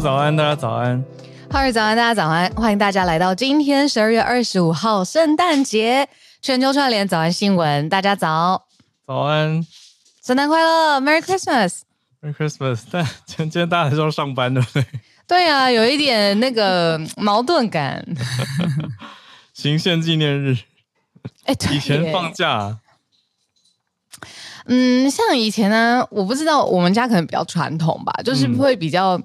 早安，大家早安。哈喽，早安，大家早安。欢迎大家来到今天十二月二十五号圣诞节全球串联早安新闻。大家早，早安，圣诞快乐，Merry Christmas，Merry Christmas。但今天大家还是要上班，对不对？对啊，有一点那个矛盾感。行宪纪念日，哎，对，以前放假。嗯，像以前呢，我不知道，我们家可能比较传统吧，就是会比较。嗯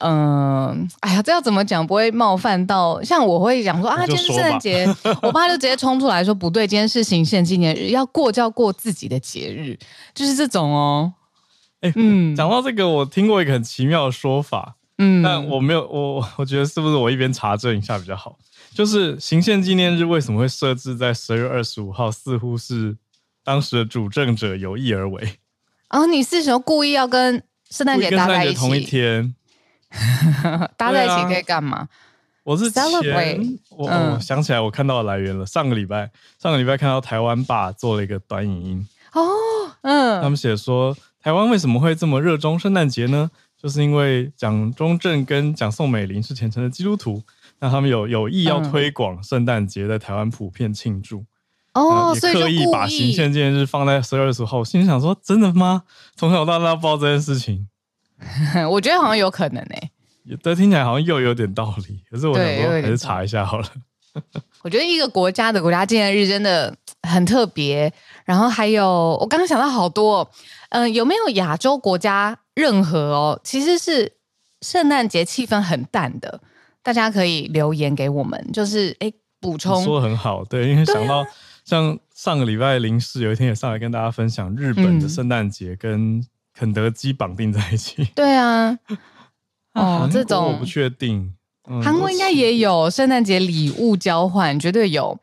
嗯，哎呀，这要怎么讲不会冒犯到？像我会讲说啊，今天是圣诞节，我爸就直接冲出来说不对，今天是行宪纪念日，要过就要过自己的节日，就是这种哦。哎，嗯，讲到这个，我听过一个很奇妙的说法，嗯，但我没有，我我觉得是不是我一边查证一下比较好？就是行宪纪念日为什么会设置在十二月二十五号？似乎是当时的主政者有意而为。哦，你是说故意要跟圣诞节搭在一起？同一天。搭在一起可以干嘛？我是前我、嗯、我想起来，我看到来源了。上个礼拜，上个礼拜看到台湾爸做了一个短影音。哦，嗯，他们写说，台湾为什么会这么热衷圣诞节呢？就是因为蒋中正跟蒋宋美龄是虔诚的基督徒，那他们有有意要推广圣诞节在台湾普遍庆祝。哦、所以刻意把行宪纪念日放在十二月十号。心里想说，真的吗？从小到大不知道这件事情。我觉得好像有可能诶、欸，这听起来好像又有点道理。可是我想说，还是查一下好了。我觉得一个国家的国家纪念日真的很特别。然后还有，我刚刚想到好多，嗯、呃，有没有亚洲国家任何哦，其实是圣诞节气氛很淡的？大家可以留言给我们，就是哎补充说得很好，对，因为想到像上个礼拜林氏有一天也上来跟大家分享日本的圣诞节跟、嗯。肯德基绑定在一起，对啊，哦，这种我不确定，韩国应该也有圣诞节礼物交换，绝对有。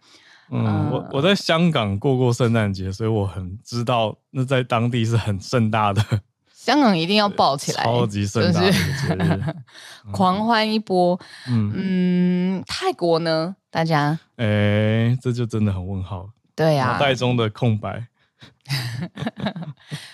嗯，我我在香港过过圣诞节，所以我很知道那在当地是很盛大的。香港一定要爆起来，超级盛大的节日，狂欢一波。嗯嗯，泰国呢？大家，哎，这就真的很问号。对呀，脑袋中的空白。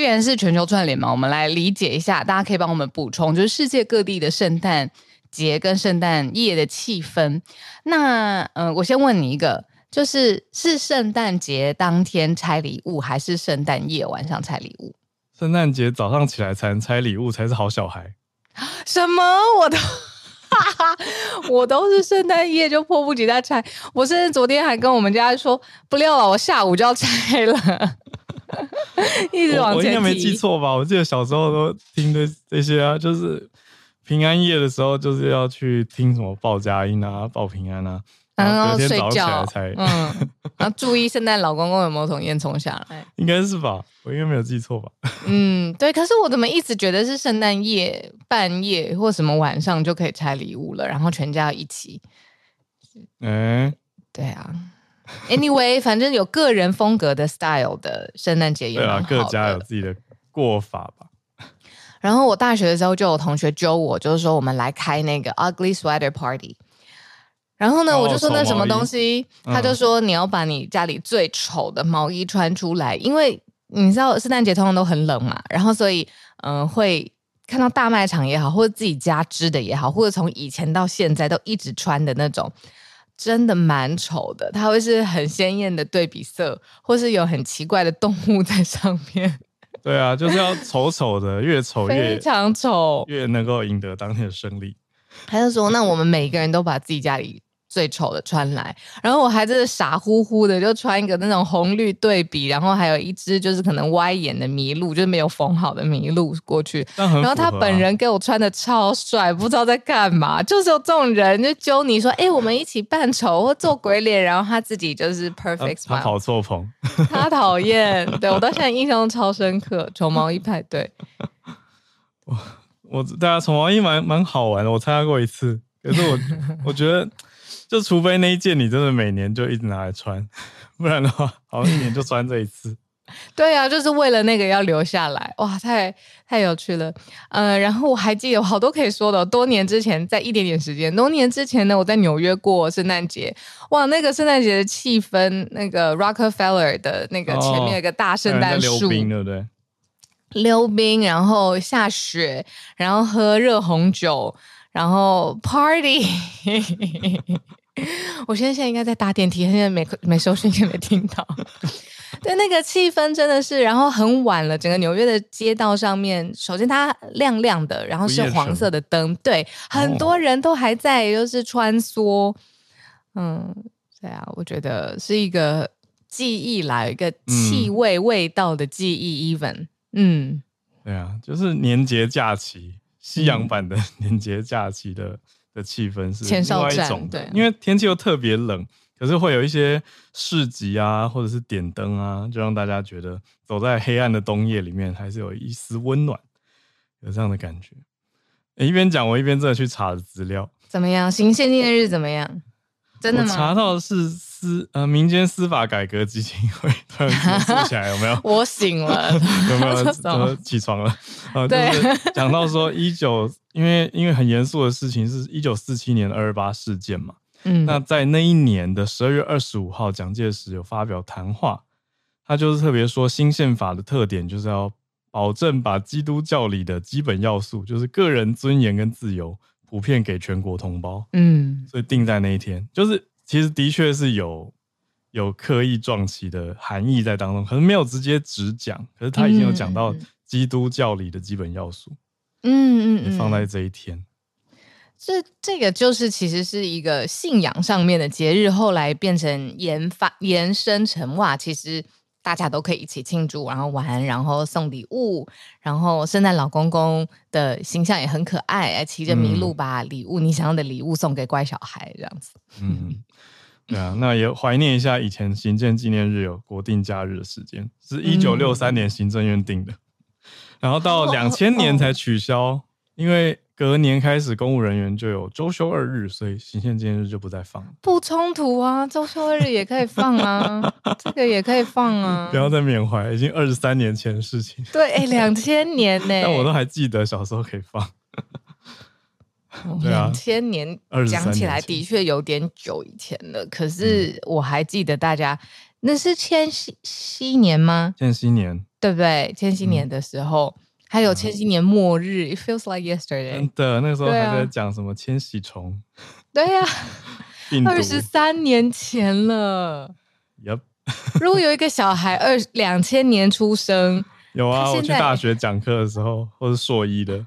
既然是全球串联嘛，我们来理解一下，大家可以帮我们补充，就是世界各地的圣诞节跟圣诞夜的气氛。那，嗯、呃，我先问你一个，就是是圣诞节当天拆礼物，还是圣诞夜晚上拆礼物？圣诞节早上起来才能拆礼物，才是好小孩。什么？我都，我都是圣诞夜就迫不及待拆。我甚至昨天还跟我们家说，不料了，我下午就要拆了。一直往前，我应该没记错吧？我记得小时候都听的这些啊，就是平安夜的时候，就是要去听什么报佳音啊、报平安啊，然后隔天早起来才嗯，然后注意圣诞老公公有没有从烟囱下来，应该是吧？我应该没有记错吧？嗯，对。可是我怎么一直觉得是圣诞夜半夜或什么晚上就可以拆礼物了，然后全家一起？嗯，对啊。Anyway，反正有个人风格的 style 的圣诞节也蛮好的。对啊，各家有自己的过法吧。然后我大学的时候就有同学揪我，就是说我们来开那个 Ugly Sweater Party。然后呢，哦、我就说那什么东西，他就说你要把你家里最丑的毛衣穿出来，嗯、因为你知道圣诞节通常都很冷嘛，然后所以嗯、呃、会。看到大卖场也好，或者自己家织的也好，或者从以前到现在都一直穿的那种，真的蛮丑的。它会是很鲜艳的对比色，或是有很奇怪的动物在上面。对啊，就是要丑丑的，越丑越非常丑，越能够赢得当天的胜利。他就说：“那我们每一个人都把自己家里。”最丑的穿来，然后我还真的傻乎乎的就穿一个那种红绿对比，然后还有一只就是可能歪眼的麋鹿，就是没有缝好的麋鹿过去。啊、然后他本人给我穿的超帅，不知道在干嘛，就是有这种人就揪你说，哎，我们一起扮丑或做鬼脸，然后他自己就是 perfect smile。他跑错棚，他讨厌。对，我到现在印象超深刻，丑毛衣派对。我我大家丑毛衣蛮蛮好玩的，我参加过一次，可是我我觉得。就除非那一件你真的每年就一直拿来穿，不然的话，好像一年就穿这一次。对呀、啊，就是为了那个要留下来，哇，太太有趣了。呃，然后我还记得有好多可以说的。多年之前，在一点点时间，多年之前呢，我在纽约过圣诞节。哇，那个圣诞节的气氛，那个 Rockefeller 的那个前面有个大圣诞树，溜冰对不对？溜冰，然后下雪，然后喝热红酒，然后 Party。我现在现在应该在搭电梯，现在没没收讯，也没听到。对，那个气氛真的是，然后很晚了，整个纽约的街道上面，首先它亮亮的，然后是黄色的灯，对，很多人都还在就是穿梭。嗯，对啊，我觉得是一个记忆来一个气味味道的记忆，even，嗯，对啊，就是年节假期，西洋版的年节假期的。的气氛是另外一种的，对，因为天气又特别冷，可是会有一些市集啊，或者是点灯啊，就让大家觉得走在黑暗的冬夜里面，还是有一丝温暖，有这样的感觉。欸、一边讲，我一边真的去查资料，怎么样？行宪纪念日怎么样？真的吗？查到的是司呃民间司法改革基金会，突然坐起来有没有？我醒了，有没有？起床了？啊，就是讲到说一九，因为因为很严肃的事情是一九四七年的二二八事件嘛。嗯，那在那一年的十二月二十五号，蒋介石有发表谈话，他就是特别说新宪法的特点就是要保证把基督教里的基本要素，就是个人尊严跟自由。普遍给全国同胞，嗯，所以定在那一天，就是其实的确是有有刻意撞击的含义在当中，可是没有直接直讲，可是他已经有讲到基督教里的基本要素，嗯嗯，放在这一天，这这个就是其实是一个信仰上面的节日，后来变成研发延伸成哇，其实。大家都可以一起庆祝，然后玩，然后送礼物，然后圣诞老公公的形象也很可爱，骑着麋鹿把礼物，嗯、你想要的礼物送给乖小孩，这样子。嗯，对啊，那也怀念一下以前行政纪念日有国定假日的时间，是一九六三年行政院定的，嗯、然后到两千年才取消，哦、因为。隔年开始，公务人员就有周休二日，所以行宪纪念日就不再放。不冲突啊，周休二日也可以放啊，这个也可以放啊。不要再缅怀，已经二十三年前的事情。对，哎，两千年呢？但我都还记得小时候可以放。两千年讲起来的确有点久以前了，可是我还记得大家，那是千禧禧年吗？千禧年，对不对？千禧年的时候。还有千禧年末日、嗯、，It feels like yesterday。真的，那时候还在讲什么千禧虫。对呀、啊，二十三年前了。Yep。如果有一个小孩二两千年出生，有啊，我去大学讲课的时候，或是硕一的，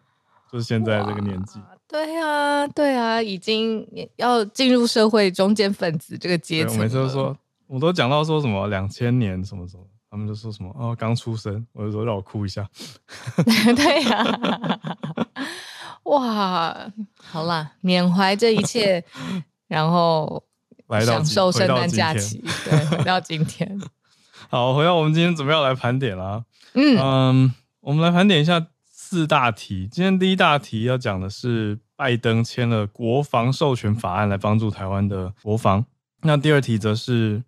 就是现在这个年纪。对啊，对啊，已经要进入社会中间分子这个阶层。我每次都说，我都讲到说什么两千年什么什么。他们就说什么哦，刚出生，我就说让我哭一下。对呀、啊，哇，好啦，缅怀这一切，然后享受圣诞假期，对，回到今天。好，回到我们今天准备要来盘点啦。嗯嗯，我们来盘点一下四大题。今天第一大题要讲的是拜登签了国防授权法案来帮助台湾的国防。那第二题则是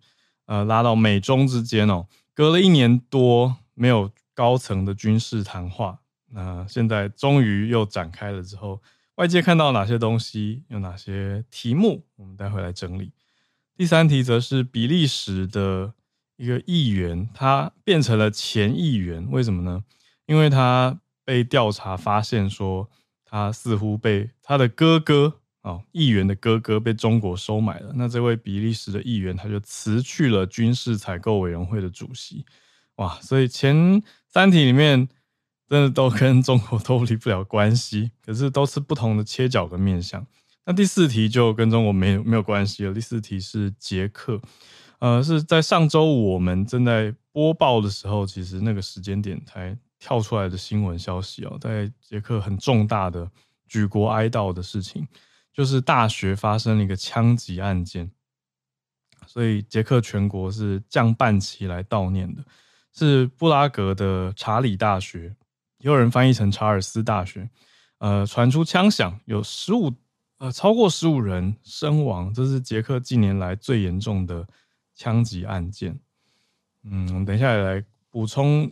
呃拉到美中之间哦。隔了一年多没有高层的军事谈话，那现在终于又展开了。之后，外界看到哪些东西，有哪些题目，我们待会来整理。第三题则是比利时的一个议员，他变成了前议员，为什么呢？因为他被调查发现说，他似乎被他的哥哥啊，议员的哥哥被中国收买了。那这位比利时的议员他就辞去了军事采购委员会的主席。哇，所以前三题里面真的都跟中国脱离不了关系，可是都是不同的切角跟面向。那第四题就跟中国没有没有关系了。第四题是捷克，呃，是在上周五我们正在播报的时候，其实那个时间点才跳出来的新闻消息哦，在捷克很重大的举国哀悼的事情，就是大学发生了一个枪击案件，所以捷克全国是降半旗来悼念的。是布拉格的查理大学，也有人翻译成查尔斯大学。呃，传出枪响，有十五呃超过十五人身亡，这是捷克近年来最严重的枪击案件。嗯，我们等一下也来补充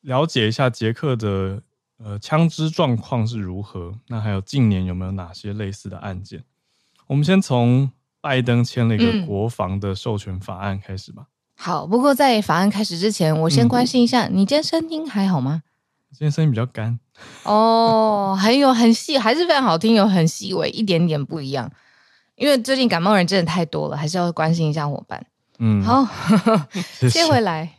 了解一下捷克的呃枪支状况是如何。那还有近年有没有哪些类似的案件？我们先从拜登签了一个国防的授权法案开始吧。嗯好，不过在法案开始之前，我先关心一下，嗯、你今天声音还好吗？今天声音比较干哦，很有很细，还是非常好听，有很细微一点点不一样。因为最近感冒人真的太多了，还是要关心一下伙伴。嗯，好，接回来，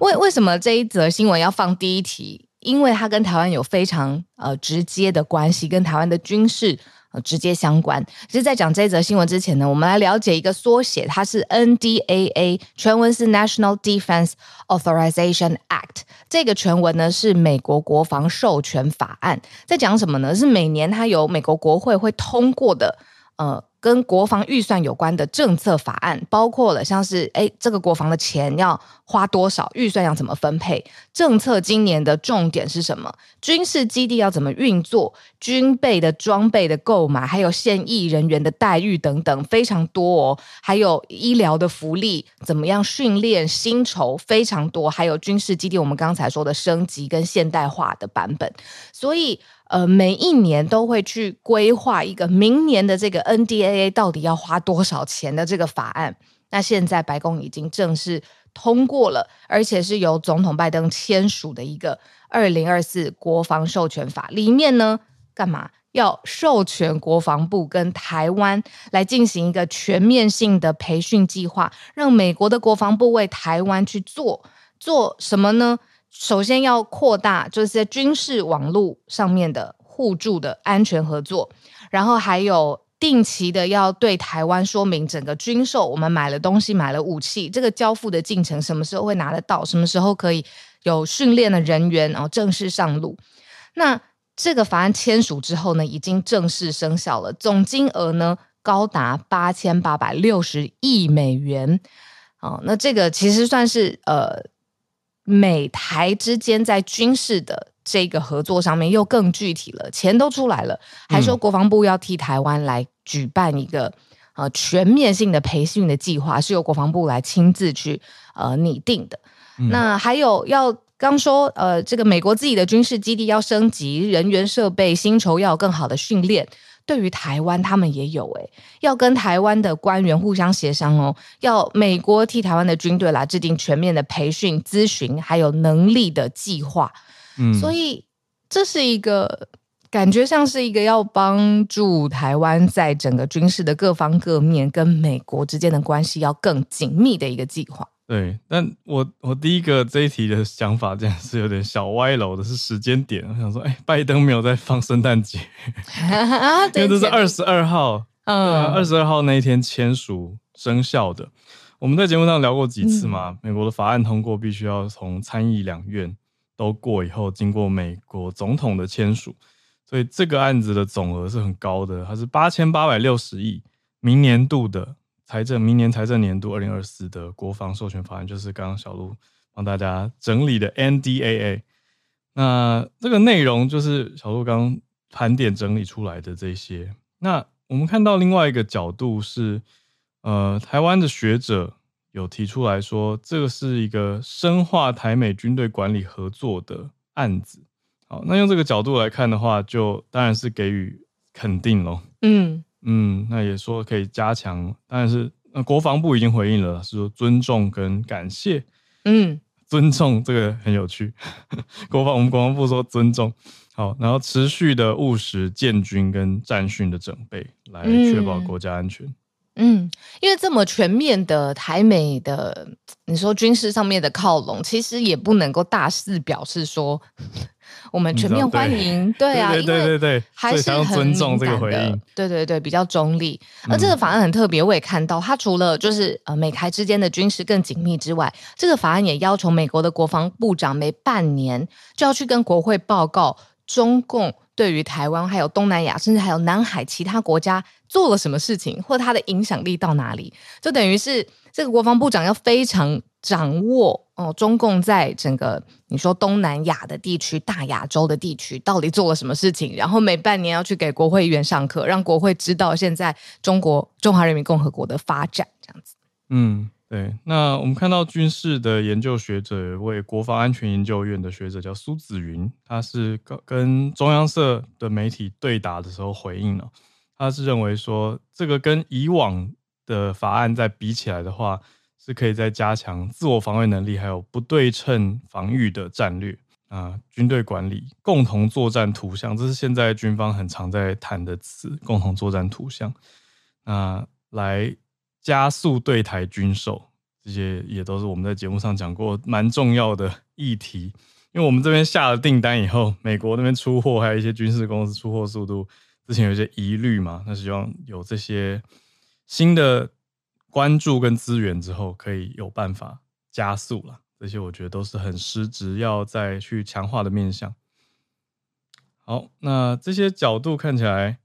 为为什么这一则新闻要放第一题？因为它跟台湾有非常呃直接的关系，跟台湾的军事呃。直接相关。其实，在讲这则新闻之前呢，我们来了解一个缩写，它是 NDAA，全文是 National Defense Authorization Act。这个全文呢是美国国防授权法案，在讲什么呢？是每年它由美国国会会通过的，呃。跟国防预算有关的政策法案，包括了像是诶，这个国防的钱要花多少，预算要怎么分配，政策今年的重点是什么，军事基地要怎么运作，军备的装备的购买，还有现役人员的待遇等等，非常多哦。还有医疗的福利，怎么样训练，薪酬非常多，还有军事基地，我们刚才说的升级跟现代化的版本，所以。呃，每一年都会去规划一个明年的这个 NDAA 到底要花多少钱的这个法案。那现在白宫已经正式通过了，而且是由总统拜登签署的一个二零二四国防授权法。里面呢，干嘛要授权国防部跟台湾来进行一个全面性的培训计划，让美国的国防部为台湾去做做什么呢？首先要扩大就是在军事网络上面的互助的安全合作，然后还有定期的要对台湾说明整个军售，我们买了东西，买了武器，这个交付的进程什么时候会拿得到，什么时候可以有训练的人员，然后正式上路。那这个法案签署之后呢，已经正式生效了，总金额呢高达八千八百六十亿美元。哦，那这个其实算是呃。美台之间在军事的这个合作上面又更具体了，钱都出来了，还说国防部要替台湾来举办一个呃全面性的培训的计划，是由国防部来亲自去呃拟定的。嗯、那还有要刚说呃这个美国自己的军事基地要升级，人员设备薪酬要有更好的训练。对于台湾，他们也有诶，要跟台湾的官员互相协商哦，要美国替台湾的军队来制定全面的培训、咨询还有能力的计划。嗯，所以这是一个感觉像是一个要帮助台湾在整个军事的各方各面跟美国之间的关系要更紧密的一个计划。对，但我我第一个这一题的想法，这样是有点小歪楼的，是时间点。我想说，哎，拜登没有在放圣诞节，因为这是二十二号，嗯，二十二号那一天签署生效的。我们在节目上聊过几次嘛，嗯、美国的法案通过必须要从参议两院都过以后，经过美国总统的签署，所以这个案子的总额是很高的，它是八千八百六十亿，明年度的。财政明年财政年度二零二四的国防授权法案，就是刚刚小路帮大家整理的 NDAA。那这个内容就是小路刚盘点整理出来的这些。那我们看到另外一个角度是，呃，台湾的学者有提出来说，这个是一个深化台美军队管理合作的案子。好，那用这个角度来看的话，就当然是给予肯定喽。嗯。嗯，那也说可以加强，但是那国防部已经回应了，是说尊重跟感谢。嗯，尊重这个很有趣。国防我们国防部说尊重，好，然后持续的务实建军跟战训的准备，来确保国家安全。嗯嗯，因为这么全面的台美的，你说军事上面的靠拢，其实也不能够大肆表示说我们全面欢迎，对，对啊，对对对对，还是很尊重这个回应，对对对，比较中立。而这个法案很特别，我也看到，它除了就是呃美台之间的军事更紧密之外，这个法案也要求美国的国防部长每半年就要去跟国会报告中共。对于台湾，还有东南亚，甚至还有南海其他国家做了什么事情，或它的影响力到哪里，就等于是这个国防部长要非常掌握哦，中共在整个你说东南亚的地区、大亚洲的地区到底做了什么事情，然后每半年要去给国会议员上课，让国会知道现在中国中华人民共和国的发展，这样子。嗯。对，那我们看到军事的研究学者，为国防安全研究院的学者叫苏子云，他是跟跟中央社的媒体对答的时候回应了，他是认为说，这个跟以往的法案再比起来的话，是可以再加强自我防卫能力，还有不对称防御的战略啊，军队管理、共同作战图像，这是现在军方很常在谈的词，共同作战图像，那来。加速对台军售，这些也都是我们在节目上讲过蛮重要的议题。因为我们这边下了订单以后，美国那边出货，还有一些军事公司出货速度，之前有一些疑虑嘛，那希望有这些新的关注跟资源之后，可以有办法加速了。这些我觉得都是很失职要再去强化的面向。好，那这些角度看起来，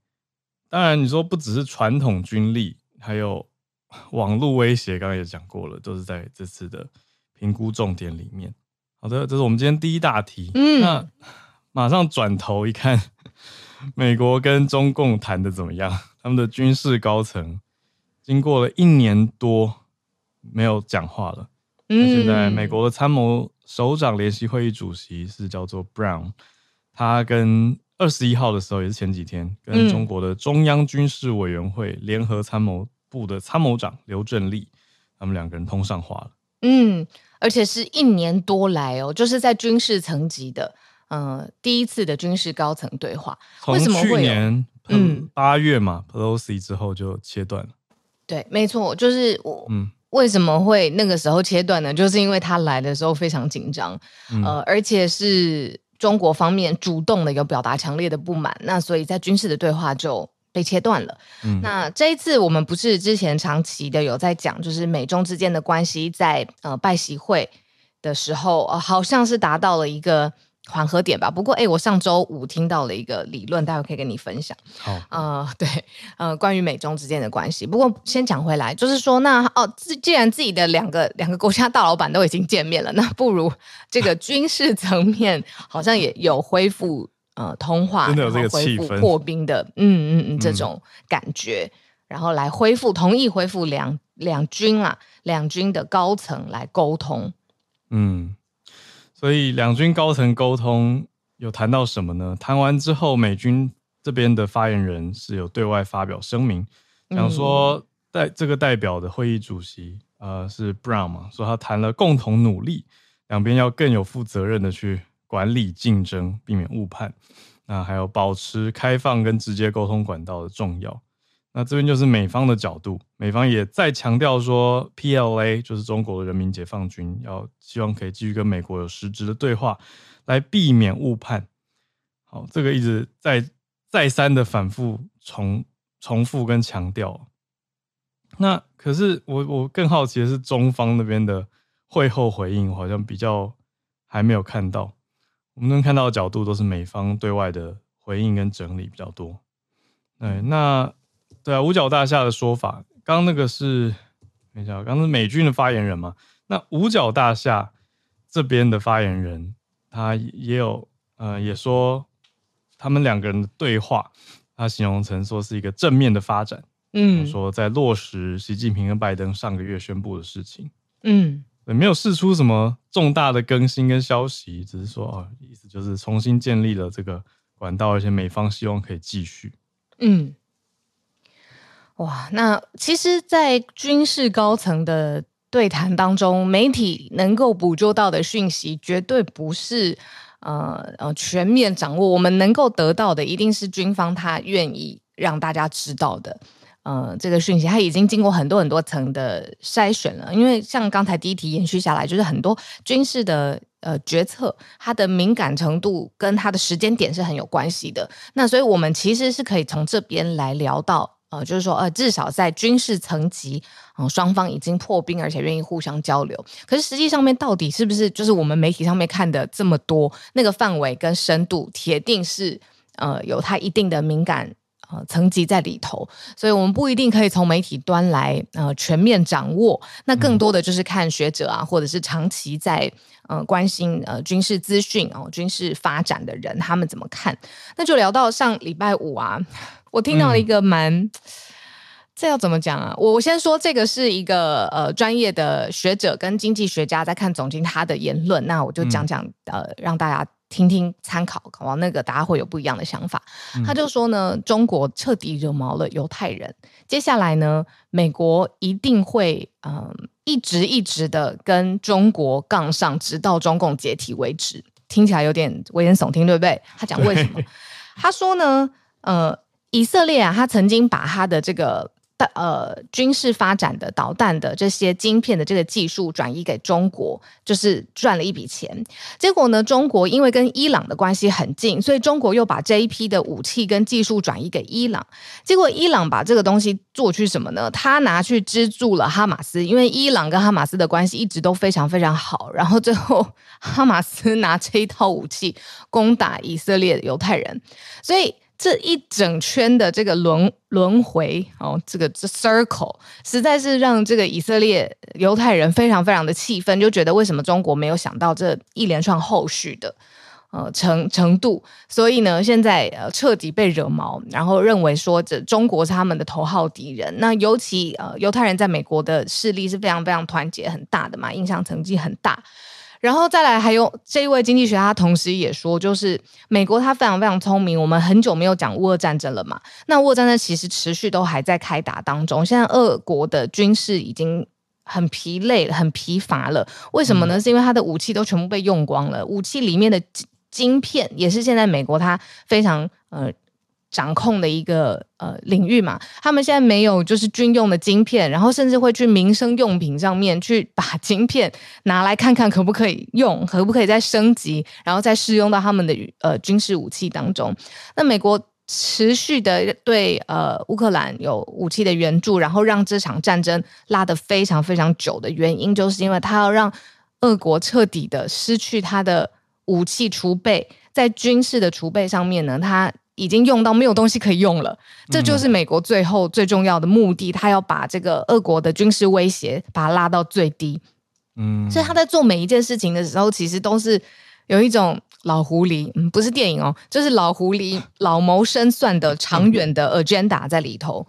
当然你说不只是传统军力，还有。网络威胁，刚刚也讲过了，都是在这次的评估重点里面。好的，这是我们今天第一大题。嗯，那马上转头一看，美国跟中共谈的怎么样？他们的军事高层经过了一年多没有讲话了。嗯，那现在美国的参谋首长联席会议主席是叫做 Brown，他跟二十一号的时候也是前几天，跟中国的中央军事委员会联合参谋。部的参谋长刘振立，他们两个人通上话了。嗯，而且是一年多来哦，就是在军事层级的，呃，第一次的军事高层对话。从去年嗯八月嘛，Pelosi 之后就切断了。对，没错，就是我。嗯，为什么会那个时候切断呢？就是因为他来的时候非常紧张，嗯、呃，而且是中国方面主动的有表达强烈的不满，那所以在军事的对话就。被切断了。嗯，那这一次我们不是之前长期的有在讲，就是美中之间的关系在呃拜习会的时候，呃，好像是达到了一个缓和点吧。不过，哎，我上周五听到了一个理论，待会可以跟你分享。好，呃，对，呃，关于美中之间的关系。不过先讲回来，就是说，那哦，既然自己的两个两个国家大老板都已经见面了，那不如这个军事层面好像也有恢复。呃，通话，真的有这个气氛，破冰的，嗯嗯嗯，这种感觉，嗯、然后来恢复，同意恢复两两军啊，两军的高层来沟通。嗯，所以两军高层沟通有谈到什么呢？谈完之后，美军这边的发言人是有对外发表声明，讲说代这个代表的会议主席呃是 Brown 嘛，说他谈了共同努力，两边要更有负责任的去。管理竞争，避免误判，那还有保持开放跟直接沟通管道的重要。那这边就是美方的角度，美方也再强调说，PLA 就是中国的人民解放军，要希望可以继续跟美国有实质的对话，来避免误判。好，这个一直在再三的反复重重复跟强调。那可是我我更好奇的是中方那边的会后回应，好像比较还没有看到。我们能看到的角度都是美方对外的回应跟整理比较多。对，那对啊，五角大厦的说法，刚刚那个是等一下，刚刚是美军的发言人嘛？那五角大厦这边的发言人，他也有呃，也说他们两个人的对话，他形容成说是一个正面的发展。嗯，说在落实习近平跟拜登上个月宣布的事情。嗯。没有释出什么重大的更新跟消息，只是说哦，意思就是重新建立了这个管道，而且美方希望可以继续。嗯，哇，那其实，在军事高层的对谈当中，媒体能够捕捉到的讯息，绝对不是呃呃全面掌握。我们能够得到的，一定是军方他愿意让大家知道的。呃，这个讯息它已经经过很多很多层的筛选了。因为像刚才第一题延续下来，就是很多军事的呃决策，它的敏感程度跟它的时间点是很有关系的。那所以我们其实是可以从这边来聊到。呃，就是说，呃，至少在军事层级，嗯、呃，双方已经破冰，而且愿意互相交流。可是实际上面到底是不是就是我们媒体上面看的这么多？那个范围跟深度，铁定是呃有它一定的敏感呃层级在里头。所以我们不一定可以从媒体端来呃全面掌握。那更多的就是看学者啊，或者是长期在呃关心呃军事资讯哦、呃、军事发展的人，他们怎么看？那就聊到上礼拜五啊。我听到了一个蛮，嗯、这要怎么讲啊？我我先说，这个是一个呃专业的学者跟经济学家在看总经他的言论，那我就讲讲、嗯、呃，让大家听听参考，往那个大家会有不一样的想法。嗯、他就说呢，中国彻底惹毛了犹太人，接下来呢，美国一定会嗯、呃、一直一直的跟中国杠上，直到中共解体为止。听起来有点危言耸听，对不对？他讲为什么？他说呢，呃。以色列啊，他曾经把他的这个呃军事发展的导弹的这些晶片的这个技术转移给中国，就是赚了一笔钱。结果呢，中国因为跟伊朗的关系很近，所以中国又把这一批的武器跟技术转移给伊朗。结果伊朗把这个东西做去什么呢？他拿去资助了哈马斯，因为伊朗跟哈马斯的关系一直都非常非常好。然后最后哈马斯拿这一套武器攻打以色列的犹太人，所以。这一整圈的这个轮轮回哦，这个这 circle 实在是让这个以色列犹太人非常非常的气愤，就觉得为什么中国没有想到这一连串后续的呃程程度，所以呢，现在呃彻底被惹毛，然后认为说这中国是他们的头号敌人。那尤其呃犹太人在美国的势力是非常非常团结很大的嘛，影响成绩很大。然后再来，还有这一位经济学家，他同时也说，就是美国他非常非常聪明。我们很久没有讲乌俄战争了嘛，那乌俄战争其实持续都还在开打当中。现在俄国的军事已经很疲累，很疲乏了。为什么呢？是因为他的武器都全部被用光了，武器里面的晶片也是现在美国它非常呃。掌控的一个呃领域嘛，他们现在没有就是军用的晶片，然后甚至会去民生用品上面去把晶片拿来看看可不可以用，可不可以再升级，然后再适用到他们的呃军事武器当中。那美国持续的对呃乌克兰有武器的援助，然后让这场战争拉得非常非常久的原因，就是因为他要让俄国彻底的失去他的武器储备，在军事的储备上面呢，他。已经用到没有东西可以用了，这就是美国最后最重要的目的。他要把这个俄国的军事威胁把它拉到最低。嗯，所以他在做每一件事情的时候，其实都是有一种老狐狸，嗯，不是电影哦，就是老狐狸老谋深算的长远的 agenda 在里头。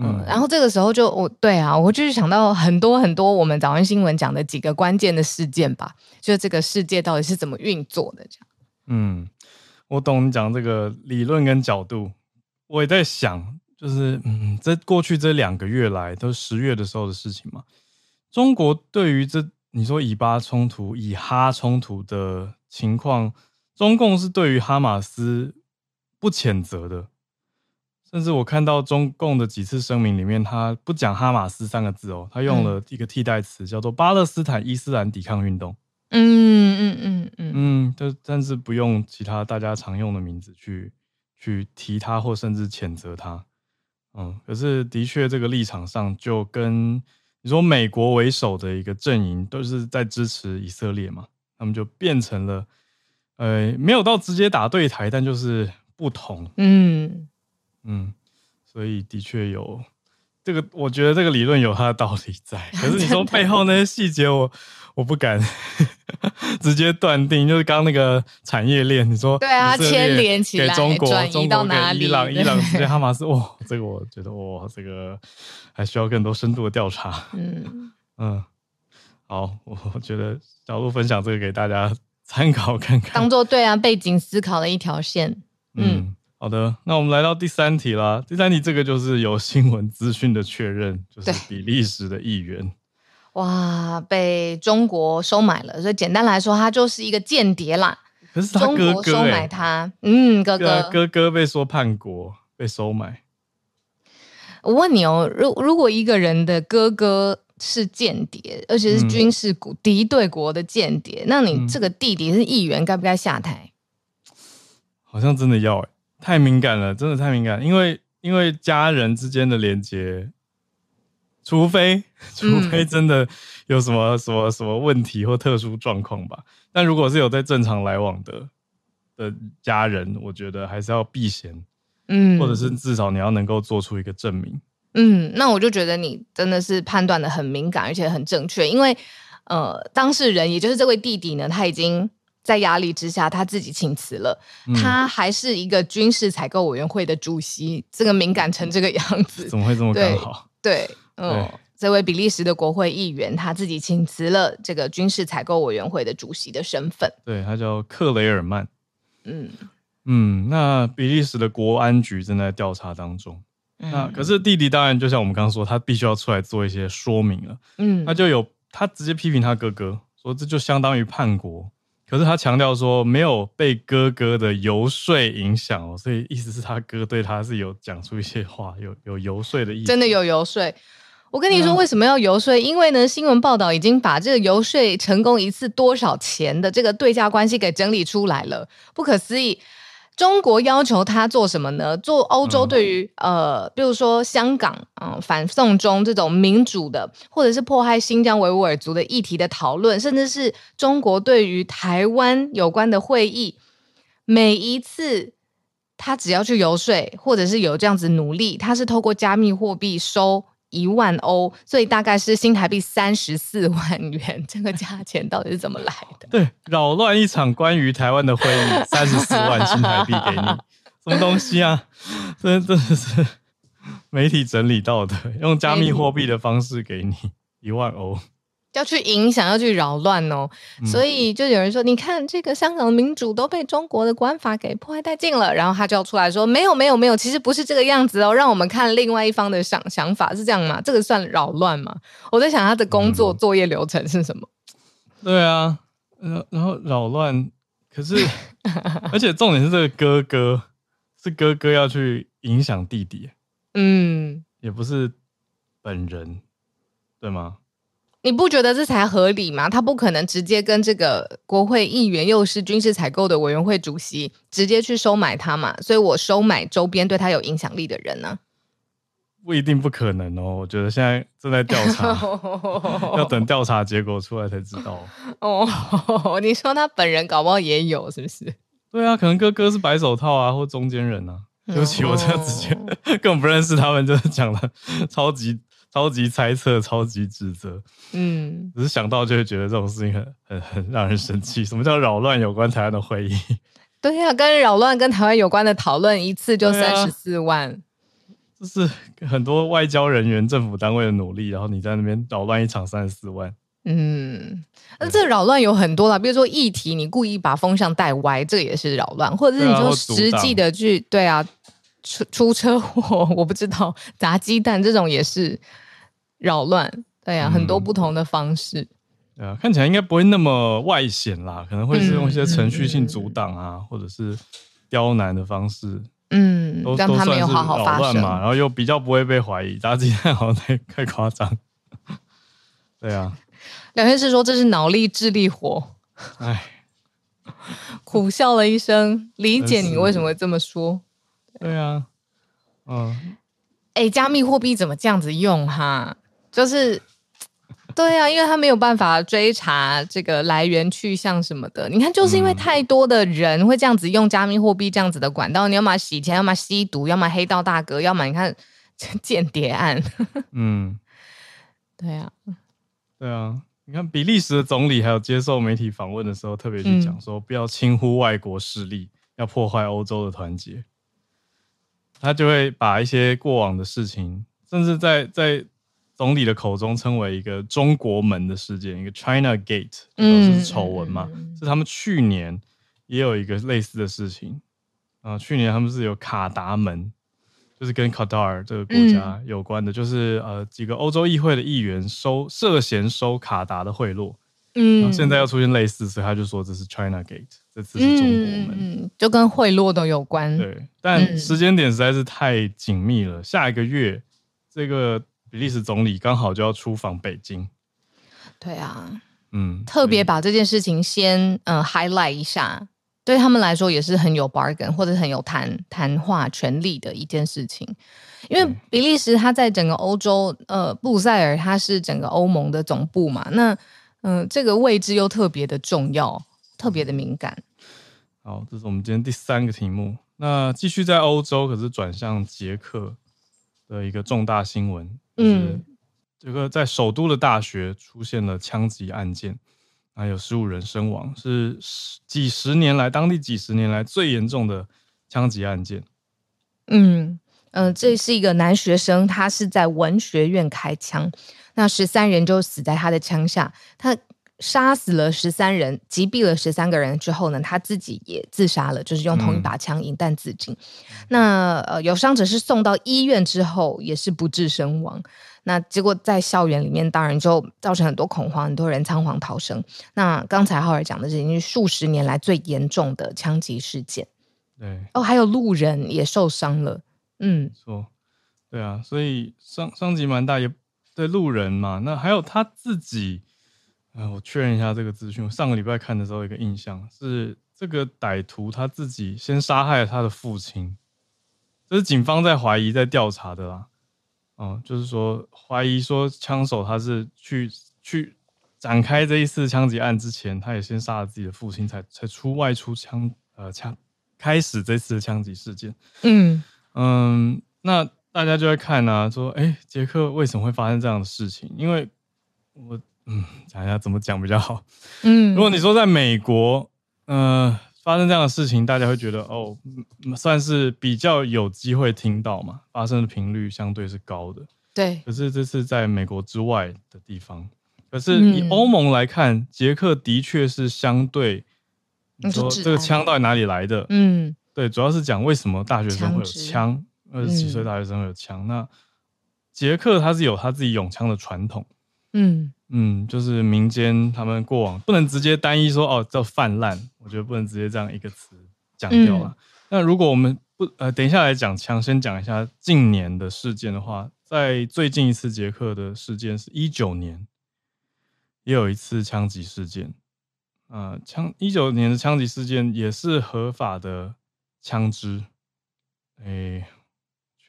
嗯，然后这个时候就我对啊，我就是想到很多很多我们早安新闻讲的几个关键的事件吧，就是这个世界到底是怎么运作的这样。嗯。我懂你讲这个理论跟角度，我也在想，就是嗯，在过去这两个月来，都是十月的时候的事情嘛。中国对于这你说以巴冲突、以哈冲突的情况，中共是对于哈马斯不谴责的，甚至我看到中共的几次声明里面，他不讲哈马斯三个字哦，他用了一个替代词，叫做巴勒斯坦伊斯兰抵抗运动。嗯嗯嗯嗯嗯嗯，但但是不用其他大家常用的名字去去提他，或甚至谴责他。嗯，可是的确这个立场上，就跟你说美国为首的一个阵营都是在支持以色列嘛，他们就变成了呃没有到直接打对台，但就是不同。嗯嗯，所以的确有这个，我觉得这个理论有它的道理在。可是你说背后那些细节，我。我不敢 直接断定，就是刚刚那个产业链，你说对啊，牵连起来给中国，转移到哪里？伊朗，伊朗直接 哈马斯，哇，这个我觉得哇，这个还需要更多深度的调查。嗯嗯，好，我觉得小路分享这个给大家参考看看，当做对啊背景思考的一条线。嗯，嗯，好的，那我们来到第三题啦。第三题这个就是有新闻资讯的确认，就是比利时的议员。哇，被中国收买了。所以简单来说，他就是一个间谍啦。可是他哥哥、欸、中国收买他，嗯，哥哥哥哥被说叛国，被收买。我问你哦，如如果一个人的哥哥是间谍，而且是军事国敌对国的间谍，那你这个弟弟是议员，该不该下台？好像真的要哎、欸，太敏感了，真的太敏感，因为因为家人之间的连接，除非 除非真的有什么什么什么问题或特殊状况吧，但如果是有在正常来往的的家人，我觉得还是要避嫌。嗯，或者是至少你要能够做出一个证明。嗯，那我就觉得你真的是判断的很敏感，而且很正确。因为呃，当事人也就是这位弟弟呢，他已经在压力之下他自己请辞了。嗯、他还是一个军事采购委员会的主席，这个敏感成这个样子，怎么会这么刚好？对，嗯，对这位比利时的国会议员他自己请辞了这个军事采购委员会的主席的身份。对，他叫克雷尔曼。嗯。嗯，那比利时的国安局正在调查当中。嗯、那可是弟弟当然就像我们刚刚说，他必须要出来做一些说明了。嗯，他就有他直接批评他哥哥，说这就相当于叛国。可是他强调说没有被哥哥的游说影响哦，所以意思是他哥对他是有讲出一些话，有有游说的意思。真的有游说。我跟你说为什么要游说？嗯、因为呢，新闻报道已经把这个游说成功一次多少钱的这个对价关系给整理出来了，不可思议。中国要求他做什么呢？做欧洲对于、嗯、呃，比如说香港啊、呃、反送中这种民主的，或者是迫害新疆维吾尔族的议题的讨论，甚至是中国对于台湾有关的会议，每一次他只要去游说，或者是有这样子努力，他是透过加密货币收。一万欧，所以大概是新台币三十四万元。这个价钱到底是怎么来的？对，扰乱一场关于台湾的会议，三十四万新台币给你，什么东西啊？这真的是媒体整理到的，用加密货币的方式给你一万欧。要去影响，要去扰乱哦，嗯、所以就有人说，你看这个香港的民主都被中国的国安法给破坏殆尽了，然后他就要出来说，没有没有没有，其实不是这个样子哦，让我们看另外一方的想想法是这样吗？这个算扰乱吗？我在想他的工作、嗯、作业流程是什么？对啊，然然后扰乱，可是 而且重点是这个哥哥是哥哥要去影响弟弟，嗯，也不是本人，对吗？你不觉得这才合理吗？他不可能直接跟这个国会议员，又是军事采购的委员会主席，直接去收买他嘛？所以我收买周边对他有影响力的人呢、啊？不一定不可能哦。我觉得现在正在调查，要等调查结果出来才知道。哦，你说他本人搞不好也有，是不是？对啊，可能哥哥是白手套啊，或中间人啊。对不起，我这样直接根本不认识他们，就是讲的超级。超级猜测，超级指责，嗯，只是想到就会觉得这种事情很很很让人生气。什么叫扰乱有关台湾的会议？对呀、啊，跟扰乱跟台湾有关的讨论一次就三十四万，就是很多外交人员、政府单位的努力，然后你在那边扰乱一场三十四万。嗯，那这扰乱有很多啦，比如说议题，你故意把风向带歪，这个也是扰乱，或者是你说实际的去，对啊。出出车祸，我不知道砸鸡蛋这种也是扰乱，对呀、啊，嗯、很多不同的方式。对啊，看起来应该不会那么外显啦，可能会是用一些程序性阻挡啊，嗯、或者是刁难的方式，嗯，都让他没有好好发生嘛，然后又比较不会被怀疑，砸鸡蛋好像太太夸张。对啊，两位是说这是脑力智力活，哎唉，苦笑了一声，理解你为什么会这么说。对啊，嗯，哎、欸，加密货币怎么这样子用哈？就是，对啊，因为他没有办法追查这个来源去向什么的。你看，就是因为太多的人会这样子用加密货币这样子的管道，你要么洗钱，要么吸毒，要么黑道大哥，要么你看 间谍案。嗯，对啊，对啊，你看比利时的总理还有接受媒体访问的时候，特别去讲说，不要轻忽外国势力，要破坏欧洲的团结。他就会把一些过往的事情，甚至在在总理的口中称为一个中国门的事件，一个 China Gate，都是丑闻嘛。嗯、是他们去年也有一个类似的事情啊。去年他们是有卡达门，就是跟卡塔尔这个国家有关的，嗯、就是呃几个欧洲议会的议员收涉嫌收卡达的贿赂。嗯，现在又出现类似，所以他就说这是 China Gate，这次是中国门，嗯，就跟贿赂都有关。对，但时间点实在是太紧密了。嗯、下一个月，这个比利时总理刚好就要出访北京。对啊，嗯，特别把这件事情先嗯、呃、highlight 一下，对他们来说也是很有 bargain 或者很有谈谈话权利的一件事情。因为比利时它在整个欧洲，呃，布鲁塞尔它是整个欧盟的总部嘛，那。嗯，这个位置又特别的重要，特别的敏感。好，这是我们今天第三个题目。那继续在欧洲，可是转向捷克的一个重大新闻。嗯，这个在首都的大学出现了枪击案件，还有十五人身亡，是几十年来当地几十年来最严重的枪击案件。嗯嗯、呃，这是一个男学生，他是在文学院开枪。那十三人就死在他的枪下，他杀死了十三人，击毙了十三个人之后呢，他自己也自杀了，就是用同一把枪引弹自尽。嗯、那呃，有伤者是送到医院之后也是不治身亡。那结果在校园里面当然就造成很多恐慌，很多人仓皇逃生。那刚才浩尔讲的是已经是数十年来最严重的枪击事件。对哦，还有路人也受伤了。嗯，说对啊，所以伤伤及蛮大也。对路人嘛，那还有他自己，啊、呃，我确认一下这个资讯。我上个礼拜看的时候，有一个印象是，这个歹徒他自己先杀害了他的父亲，这是警方在怀疑、在调查的啦。哦、呃，就是说怀疑说枪手他是去去展开这一次枪击案之前，他也先杀了自己的父亲，才才出外出枪呃枪开始这次的枪击事件。嗯嗯，那。大家就在看啊，说，哎，杰克为什么会发生这样的事情？因为我，嗯，讲一下怎么讲比较好。嗯，如果你说在美国，呃，发生这样的事情，大家会觉得，哦，算是比较有机会听到嘛，发生的频率相对是高的。对。可是这是在美国之外的地方。可是以欧盟来看，捷克的确是相对，你说这个枪到底哪里来的？嗯，对，主要是讲为什么大学生会有枪。二十几岁大学生会有枪，嗯、那捷克他是有他自己用枪的传统，嗯嗯，就是民间他们过往不能直接单一说哦叫泛滥，我觉得不能直接这样一个词讲掉了。嗯、那如果我们不呃等一下来讲枪，先讲一下近年的事件的话，在最近一次捷克的事件是一九年，也有一次枪击事件，啊、呃，枪一九年的枪击事件也是合法的枪支，哎、欸。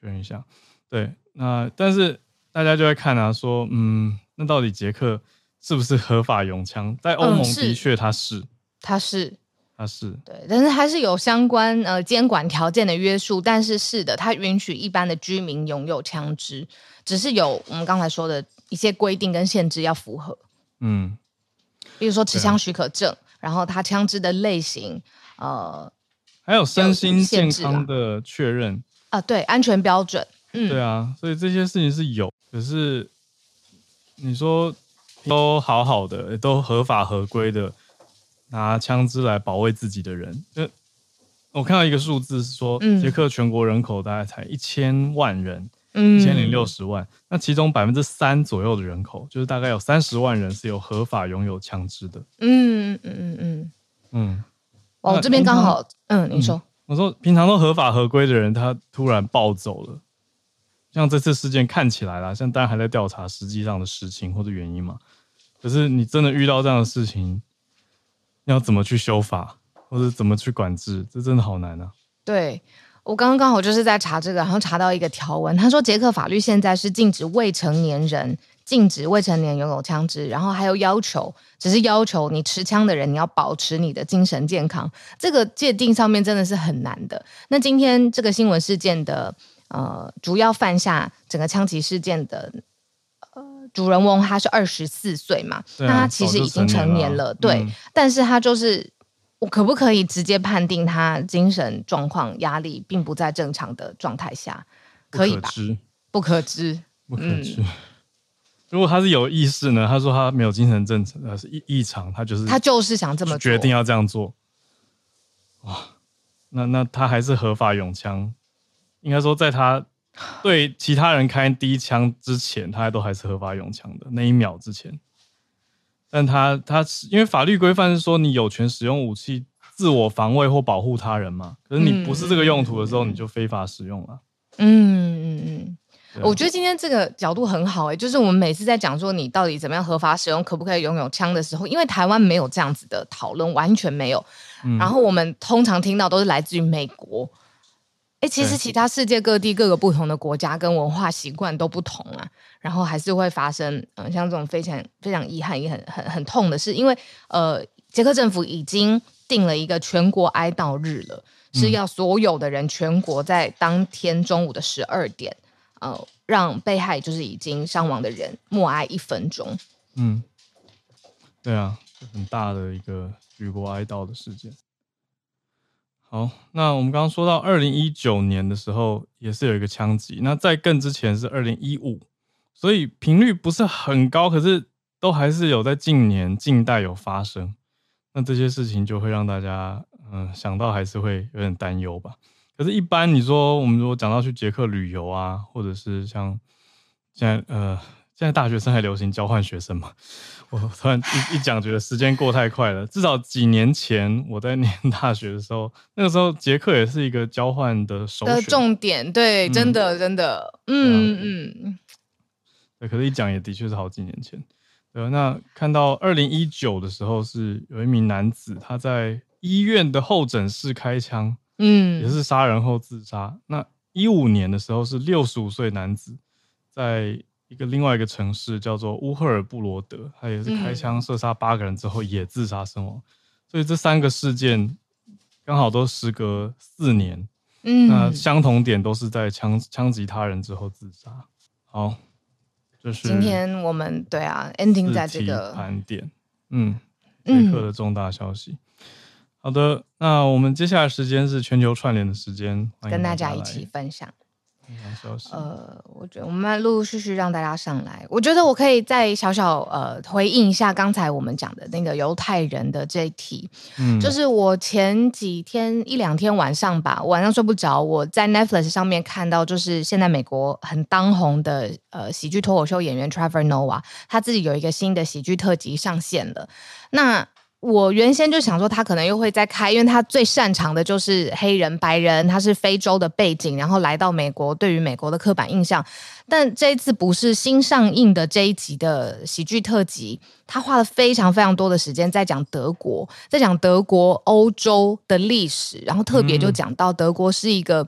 确认一下，对，那但是大家就会看啊，说，嗯，那到底捷克是不是合法拥枪？在欧盟的确它是，它是，它是，对，但是还是有相关呃监管条件的约束，但是是的，它允许一般的居民拥有枪支，只是有我们刚才说的一些规定跟限制要符合，嗯，比如说持枪许可证，啊、然后它枪支的类型，呃，还有身心健康的确认。啊，对，安全标准，嗯，对啊，所以这些事情是有，可是你说都好好的，都合法合规的拿枪支来保卫自己的人，就我看到一个数字是说，嗯、捷克全国人口大概才一千万人，嗯，一千零六十万，那其中百分之三左右的人口，就是大概有三十万人是有合法拥有枪支的，嗯嗯嗯嗯。嗯，嗯，哦，这边刚好，嗯，你说。我说，平常都合法合规的人，他突然暴走了。像这次事件看起来啦，像大家还在调查实际上的实情或者原因嘛。可是你真的遇到这样的事情，要怎么去修法，或者怎么去管制，这真的好难啊。对，我刚刚刚好就是在查这个，然后查到一个条文，他说捷克法律现在是禁止未成年人。禁止未成年拥有枪支，然后还有要求，只是要求你持枪的人，你要保持你的精神健康。这个界定上面真的是很难的。那今天这个新闻事件的呃主要犯下整个枪击事件的呃主人翁，他是二十四岁嘛，啊、那他其实已经成年了，对。嗯、但是他就是我可不可以直接判定他精神状况压力并不在正常的状态下？可以吧？不可知，不可知。嗯 如果他是有意识呢？他说他没有精神正常，呃，是异异常，他就是他就是想这么做，决定要这样做。哇，那那他还是合法拥枪，应该说在他对其他人开第一枪之前，他都还是合法用枪的那一秒之前。但他他因为法律规范是说你有权使用武器自我防卫或保护他人嘛，可是你不是这个用途的时候，你就非法使用了。嗯嗯嗯。我觉得今天这个角度很好哎、欸，就是我们每次在讲说你到底怎么样合法使用，可不可以拥有枪的时候，因为台湾没有这样子的讨论，完全没有。嗯、然后我们通常听到都是来自于美国。哎，其实其他世界各地各个不同的国家跟文化习惯都不同啊，然后还是会发生嗯、呃，像这种非常非常遗憾也很很很痛的事，因为呃，捷克政府已经定了一个全国哀悼日了，是要所有的人全国在当天中午的十二点。呃，让被害就是已经伤亡的人默哀一分钟。嗯，对啊，很大的一个举国哀悼的事件。好，那我们刚刚说到二零一九年的时候，也是有一个枪击。那在更之前是二零一五，所以频率不是很高，可是都还是有在近年近代有发生。那这些事情就会让大家嗯、想到还是会有点担忧吧。可是，一般你说我们如果讲到去捷克旅游啊，或者是像现在呃，现在大学生还流行交换学生嘛？我突然一一讲，觉得时间过太快了。至少几年前我在念大学的时候，那个时候捷克也是一个交换的首选的重点。对，嗯、真的真的，嗯嗯。对，可是，一讲也的确是好几年前。对，那看到二零一九的时候，是有一名男子他在医院的候诊室开枪。嗯，也是杀人后自杀。那一五年的时候，是六十五岁男子，在一个另外一个城市叫做乌赫尔布罗德，他也是开枪射杀八个人之后也自杀身亡。嗯、所以这三个事件刚好都时隔四年。嗯，那相同点都是在枪枪击他人之后自杀。好，就是今天我们对啊，ending 在这个盘点，嗯，捷克的重大消息。嗯好的，那我们接下来时间是全球串联的时间，跟大家一起分享。呃，我觉得我们陆陆续续让大家上来。我觉得我可以再小小呃回应一下刚才我们讲的那个犹太人的这一题。嗯，就是我前几天一两天晚上吧，晚上睡不着，我在 Netflix 上面看到，就是现在美国很当红的呃喜剧脱口秀演员 Trevor Noah，他自己有一个新的喜剧特辑上线了。那我原先就想说，他可能又会再开，因为他最擅长的就是黑人、白人，他是非洲的背景，然后来到美国，对于美国的刻板印象。但这一次不是新上映的这一集的喜剧特辑，他花了非常非常多的时间在讲德国，在讲德国、欧洲的历史，然后特别就讲到德国是一个。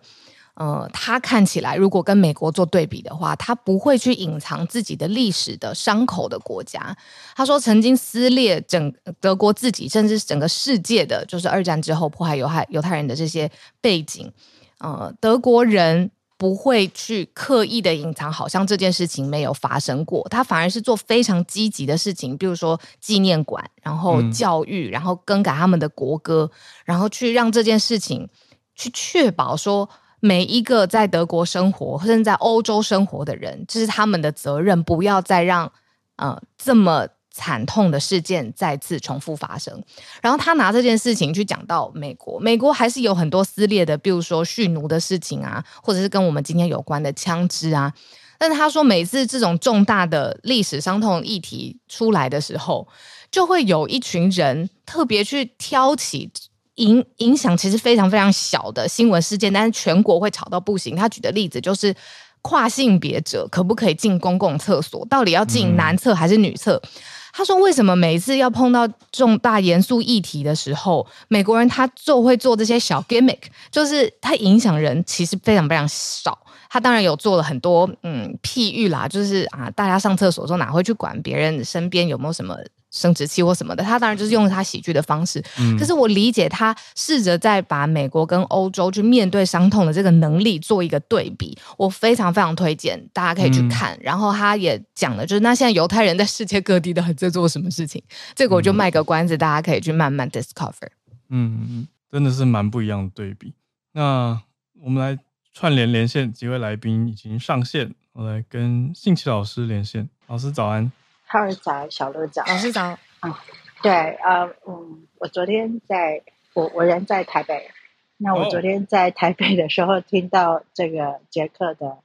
呃，他看起来如果跟美国做对比的话，他不会去隐藏自己的历史的伤口的国家。他说，曾经撕裂整德国自己，甚至整个世界的，就是二战之后迫害犹太犹太人的这些背景。呃，德国人不会去刻意的隐藏，好像这件事情没有发生过。他反而是做非常积极的事情，比如说纪念馆，然后教育，然后更改他们的国歌，然后去让这件事情去确保说。每一个在德国生活，甚至在欧洲生活的人，这是他们的责任，不要再让呃这么惨痛的事件再次重复发生。然后他拿这件事情去讲到美国，美国还是有很多撕裂的，比如说蓄奴的事情啊，或者是跟我们今天有关的枪支啊。但是他说，每次这种重大的历史伤痛议题出来的时候，就会有一群人特别去挑起。影影响其实非常非常小的新闻事件，但是全国会吵到不行。他举的例子就是跨性别者可不可以进公共厕所，到底要进男厕还是女厕？嗯、他说，为什么每一次要碰到重大严肃议题的时候，美国人他就会做这些小 gimmick，就是他影响人其实非常非常少。他当然有做了很多嗯譬喻啦，就是啊，大家上厕所的时候哪会去管别人身边有没有什么？生殖器或什么的，他当然就是用他喜剧的方式。嗯，可是我理解他试着在把美国跟欧洲去面对伤痛的这个能力做一个对比，我非常非常推荐大家可以去看。嗯、然后他也讲了，就是那现在犹太人在世界各地都还在做什么事情，这个我就卖个关子，嗯、大家可以去慢慢 discover。嗯嗯，真的是蛮不一样的对比。那我们来串联连线几位来宾已经上线，我来跟信奇老师连线。老师早安。哈尔早，小乐早，老师早。啊、嗯，对啊，嗯，我昨天在，我我人在台北，那我昨天在台北的时候听到这个杰克的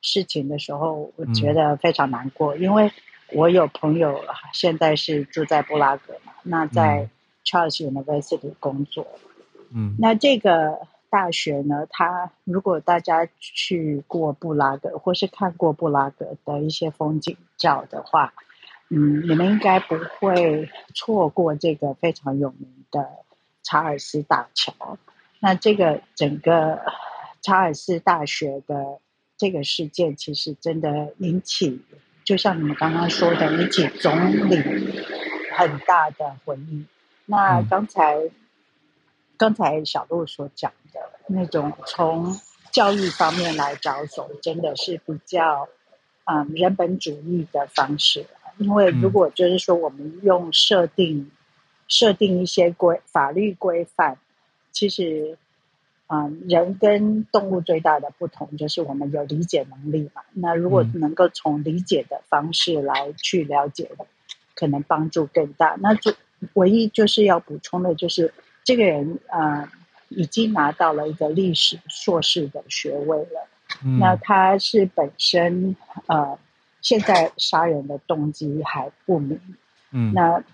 事情的时候，我觉得非常难过，嗯、因为我有朋友现在是住在布拉格嘛，那在 Charles University 工作，嗯，那这个大学呢，它如果大家去过布拉格或是看过布拉格的一些风景照的话，嗯，你们应该不会错过这个非常有名的查尔斯大桥。那这个整个查尔斯大学的这个事件，其实真的引起，就像你们刚刚说的，引起总理很大的回应。那刚才、嗯、刚才小路所讲的那种从教育方面来着手，真的是比较嗯人本主义的方式。因为如果就是说我们用设定设定一些规法律规范。其实，嗯，人跟动物最大的不同就是我们有理解能力嘛。那如果能够从理解的方式来去了解的，可能帮助更大。那就唯一就是要补充的就是，这个人啊，已经拿到了一个历史硕士的学位了。那他是本身呃，现在杀人的动机还不明。嗯，那。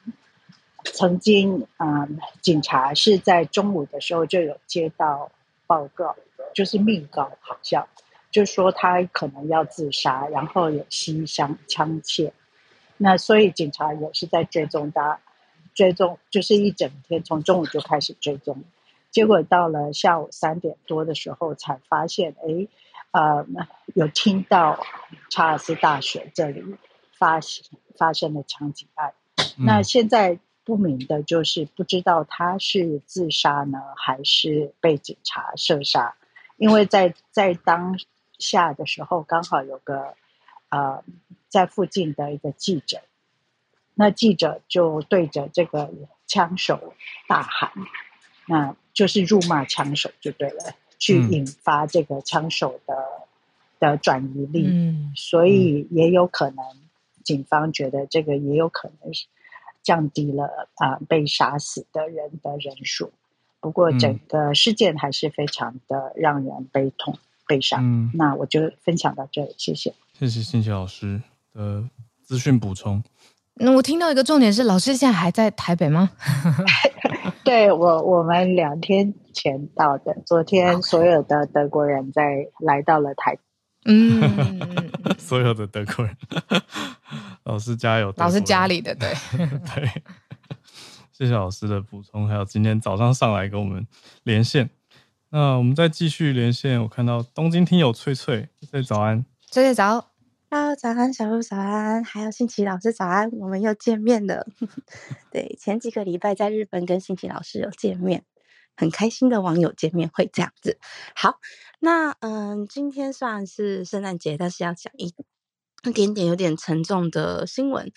曾经，嗯，警察是在中午的时候就有接到报告，就是密告，好像就说他可能要自杀，然后有携枪枪械。那所以警察也是在追踪他，追踪就是一整天，从中午就开始追踪，结果到了下午三点多的时候才发现，哎，呃，有听到查尔斯大学这里发生发生了枪击案。嗯、那现在。不明的就是不知道他是自杀呢，还是被警察射杀。因为在在当下的时候，刚好有个呃在附近的一个记者，那记者就对着这个枪手大喊，那就是辱骂枪手就对了，去引发这个枪手的、嗯、的转移力。嗯，所以也有可能警方觉得这个也有可能是。降低了啊、呃，被杀死的人的人数。不过，整个事件还是非常的让人悲痛、嗯、悲伤。嗯，那我就分享到这里，谢谢。谢谢谢谢老师的资讯补充。那我听到一个重点是，老师现在还在台北吗？对，我，我们两天前到的。昨天所有的德国人在来到了台。嗯，所有的德国人。老师加油！老师家里的对对，谢谢老师的补充，还有今天早上上来跟我们连线。那我们再继续连线，我看到东京听友翠翠在早安，翠翠早，Hello，早安，小鹿早安，还有新奇老师早安，我们又见面了。对，前几个礼拜在日本跟新奇老师有见面，很开心的网友见面会这样子。好，那嗯，今天算是圣诞节，但是要讲一。一点点有点沉重的新闻，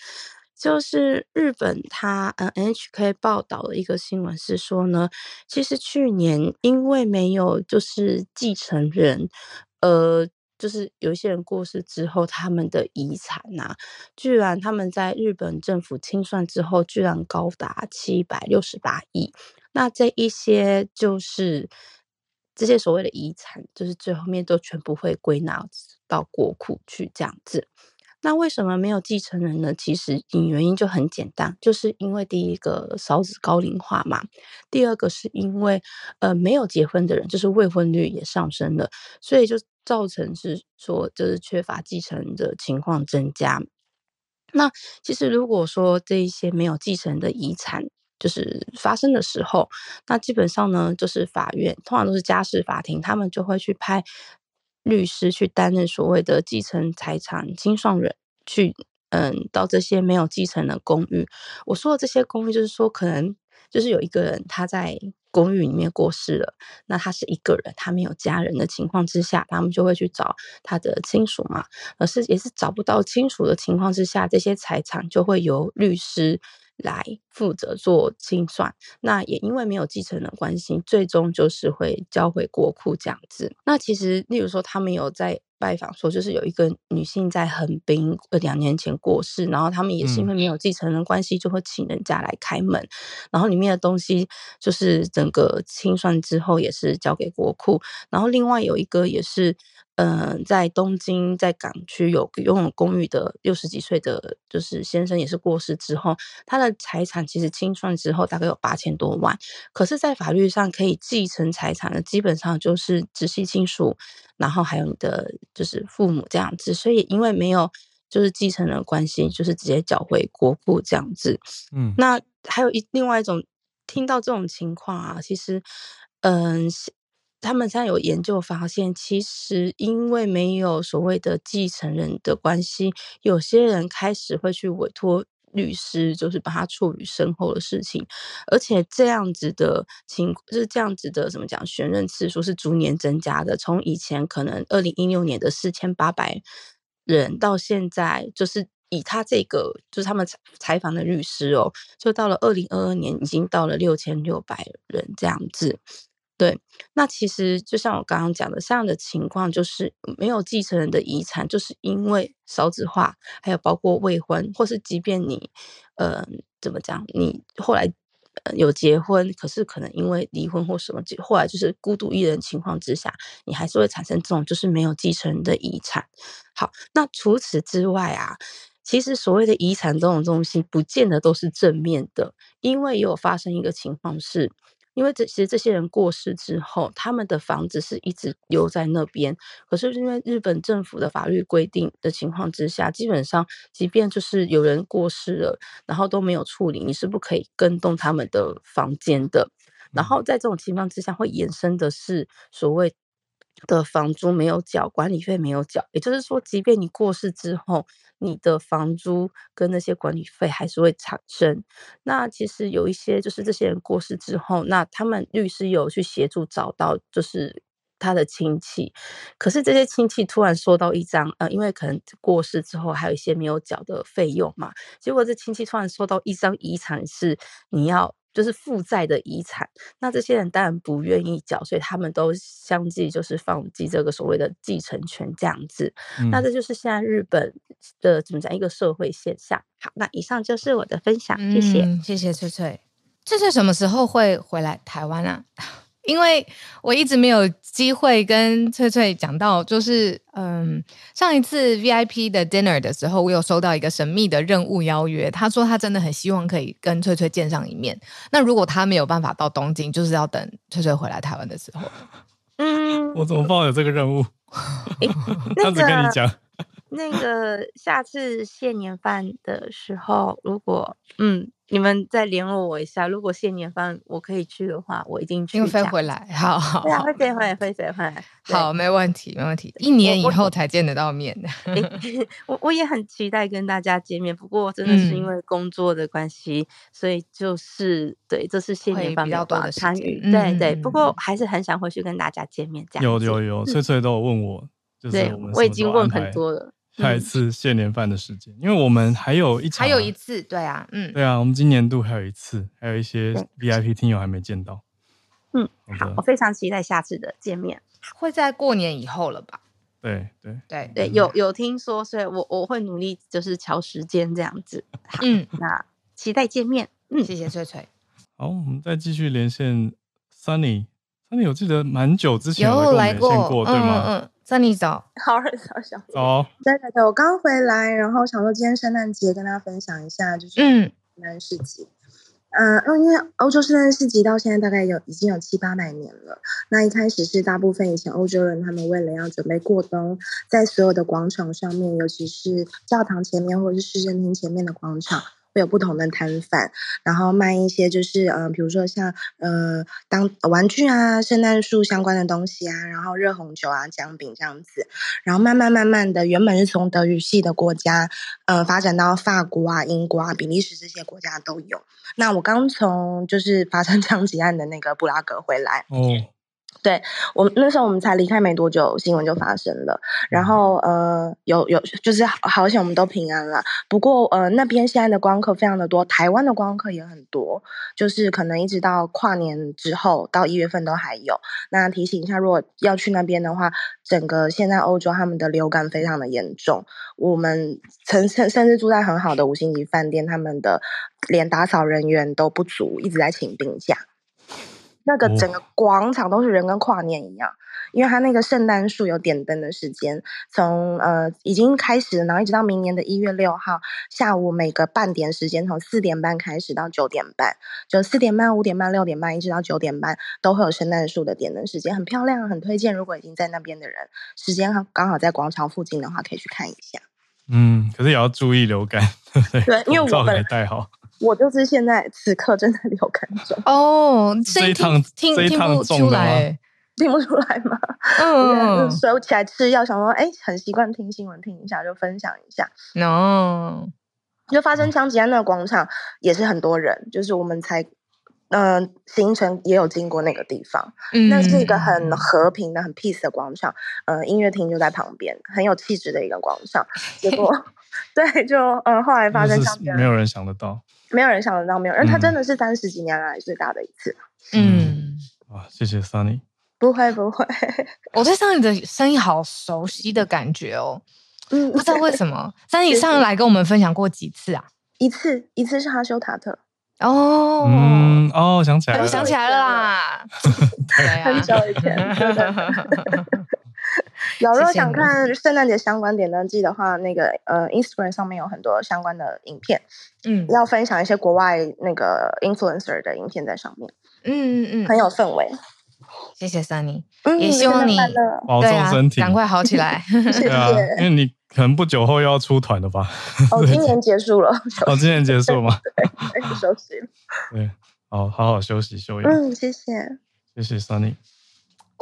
就是日本它嗯 NHK 报道的一个新闻是说呢，其实去年因为没有就是继承人，呃，就是有一些人过世之后，他们的遗产呐、居然他们在日本政府清算之后，居然高达七百六十八亿，那这一些就是。这些所谓的遗产，就是最后面都全部会归纳到国库去这样子。那为什么没有继承人呢？其实原因就很简单，就是因为第一个少子高龄化嘛，第二个是因为呃没有结婚的人，就是未婚率也上升了，所以就造成是说就是缺乏继承的情况增加。那其实如果说这一些没有继承的遗产，就是发生的时候，那基本上呢，就是法院通常都是家事法庭，他们就会去派律师去担任所谓的继承财产清算人，去嗯到这些没有继承的公寓。我说的这些公寓，就是说可能就是有一个人他在公寓里面过世了，那他是一个人，他没有家人的情况之下，他们就会去找他的亲属嘛。而是也是找不到亲属的情况之下，这些财产就会由律师。来负责做清算，那也因为没有继承人关系，最终就是会交回国库这样子。那其实，例如说，他们有在拜访说，就是有一个女性在横滨呃两年前过世，然后他们也是因为没有继承人关系，就会请人家来开门，嗯、然后里面的东西就是整个清算之后也是交给国库。然后另外有一个也是。嗯、呃，在东京在港区有拥有公寓的六十几岁的，就是先生也是过世之后，他的财产其实清算之后大概有八千多万，可是，在法律上可以继承财产的，基本上就是直系亲属，然后还有你的就是父母这样子，所以因为没有就是继承人关系，就是直接缴回国库这样子。嗯，那还有一另外一种听到这种情况啊，其实，嗯。他们现在有研究发现，其实因为没有所谓的继承人的关系，有些人开始会去委托律师，就是帮他处理身后的事情，而且这样子的情，就是这样子的怎么讲，选任次数是逐年增加的。从以前可能二零一六年的四千八百人，到现在就是以他这个，就是他们采访的律师哦，就到了二零二二年，已经到了六千六百人这样子。对，那其实就像我刚刚讲的，这样的情况就是没有继承人的遗产，就是因为少子化，还有包括未婚，或是即便你，呃，怎么讲，你后来呃有结婚，可是可能因为离婚或什么，后来就是孤独一人情况之下，你还是会产生这种就是没有继承人的遗产。好，那除此之外啊，其实所谓的遗产这种东西，不见得都是正面的，因为也有发生一个情况是。因为这其实这些人过世之后，他们的房子是一直留在那边。可是因为日本政府的法律规定的情况之下，基本上即便就是有人过世了，然后都没有处理，你是不可以跟动他们的房间的。然后在这种情况之下，会衍生的是所谓的房租没有缴，管理费没有缴。也就是说，即便你过世之后，你的房租跟那些管理费还是会产生。那其实有一些就是这些人过世之后，那他们律师有去协助找到就是他的亲戚，可是这些亲戚突然收到一张呃，因为可能过世之后还有一些没有缴的费用嘛，结果这亲戚突然收到一张遗产是你要。就是负债的遗产，那这些人当然不愿意缴，所以他们都相继就是放弃这个所谓的继承权这样子。嗯、那这就是现在日本的怎么讲一个社会现象。好，那以上就是我的分享，谢谢，嗯、谢谢翠翠。翠翠什么时候会回来台湾啊？因为我一直没有机会跟翠翠讲到，就是嗯，上一次 VIP 的 dinner 的时候，我有收到一个神秘的任务邀约。他说他真的很希望可以跟翠翠见上一面。那如果他没有办法到东京，就是要等翠翠回来台湾的时候。嗯，我怎么报有这个任务？这样子跟你讲。那个下次谢年饭的时候，如果嗯。你们再联络我一下，如果谢年方我可以去的话，我一定去。飞回来，好好。对啊，会飞回来，飞飞回来。好，没问题，没问题。一年以后才见得到面的。我我也很期待跟大家见面，不过真的是因为工作的关系，嗯、所以就是对，这是谢年方比较多的参与。对对，不过还是很想回去跟大家见面。这样有有有，翠翠都有问我，就是我对我已经问很多了。下一次谢年饭的时间，因为我们还有一场，还有一次，对啊，嗯，对啊，我们今年度还有一次，还有一些 VIP 听友还没见到，嗯，好，我非常期待下次的见面，会在过年以后了吧？对对对对，有有听说，所以我我会努力，就是调时间这样子，好，嗯，那期待见面，嗯，谢谢翠翠，好，我们再继续连线 Sunny，Sunny，我记得蛮久之前有来过，对吗？那你早，好，早小早。对对对，我刚回来，然后想说今天圣诞节跟大家分享一下，就是圣诞市集。嗯，呃、因为欧洲圣诞市集到现在大概有已经有七八百年了。那一开始是大部分以前欧洲人，他们为了要准备过冬，在所有的广场上面，尤其是教堂前面或者是市政厅前面的广场。会有不同的摊贩，然后卖一些就是呃，比如说像呃，当玩具啊、圣诞树相关的东西啊，然后热红酒啊、姜饼这样子，然后慢慢慢慢的，原本是从德语系的国家呃发展到法国啊、英国啊、比利时这些国家都有。那我刚从就是发生 枪击案的那个布拉格回来。哦。对，我们那时候我们才离开没多久，新闻就发生了。然后呃，有有就是好险我们都平安了。不过呃，那边现在的观光客非常的多，台湾的观光客也很多，就是可能一直到跨年之后到一月份都还有。那提醒一下，如果要去那边的话，整个现在欧洲他们的流感非常的严重。我们曾甚甚至住在很好的五星级饭店，他们的连打扫人员都不足，一直在请病假。那个整个广场都是人，跟跨年一样。因为它那个圣诞树有点灯的时间，从呃已经开始，然后一直到明年的一月六号下午每个半点时间，从四点半开始到九点半，就四点半、五点半、六点半一直到九点半都会有圣诞树的点灯时间，很漂亮，很推荐。如果已经在那边的人，时间刚好在广场附近的话，可以去看一下。嗯，可是也要注意流感，对因为我们戴好。我就是现在此刻正在流感中哦，这一趟听这一趟听不出来。听不出来吗？嗯，所 以我起来吃药，想说，哎，很习惯听新闻，听一下就分享一下。No，就发生枪击案那个广场也是很多人，就是我们才，嗯、呃，行程也有经过那个地方。嗯，那是一个很和平的、很 peace 的广场。呃，音乐厅就在旁边，很有气质的一个广场。结果，对，就嗯、呃，后来发生枪击案，没有人想得到，没有人想得到，没有人，他真的是三十几年来最大的一次。嗯，哇，谢谢 Sunny。不会不会，我对 Sunny 的声音好熟悉的感觉哦，嗯，不知道为什么。Sunny 上来跟我们分享过几次啊？一次，一次是哈修塔特。哦，嗯，哦，想起来了，想起来了啦，很久以前。有，如果想看圣诞节相关点灯记的话，那个呃，Instagram 上面有很多相关的影片，嗯，要分享一些国外那个 influencer 的影片在上面，嗯嗯嗯，很有氛围。谢谢 Sunny，也希望你保重身体，赶快好起来。对啊，因为你可能不久后又要出团了吧？哦，今年结束了。哦，今年结束吗？对，休息。对，好好好休息休养。嗯，谢谢，谢谢 Sunny。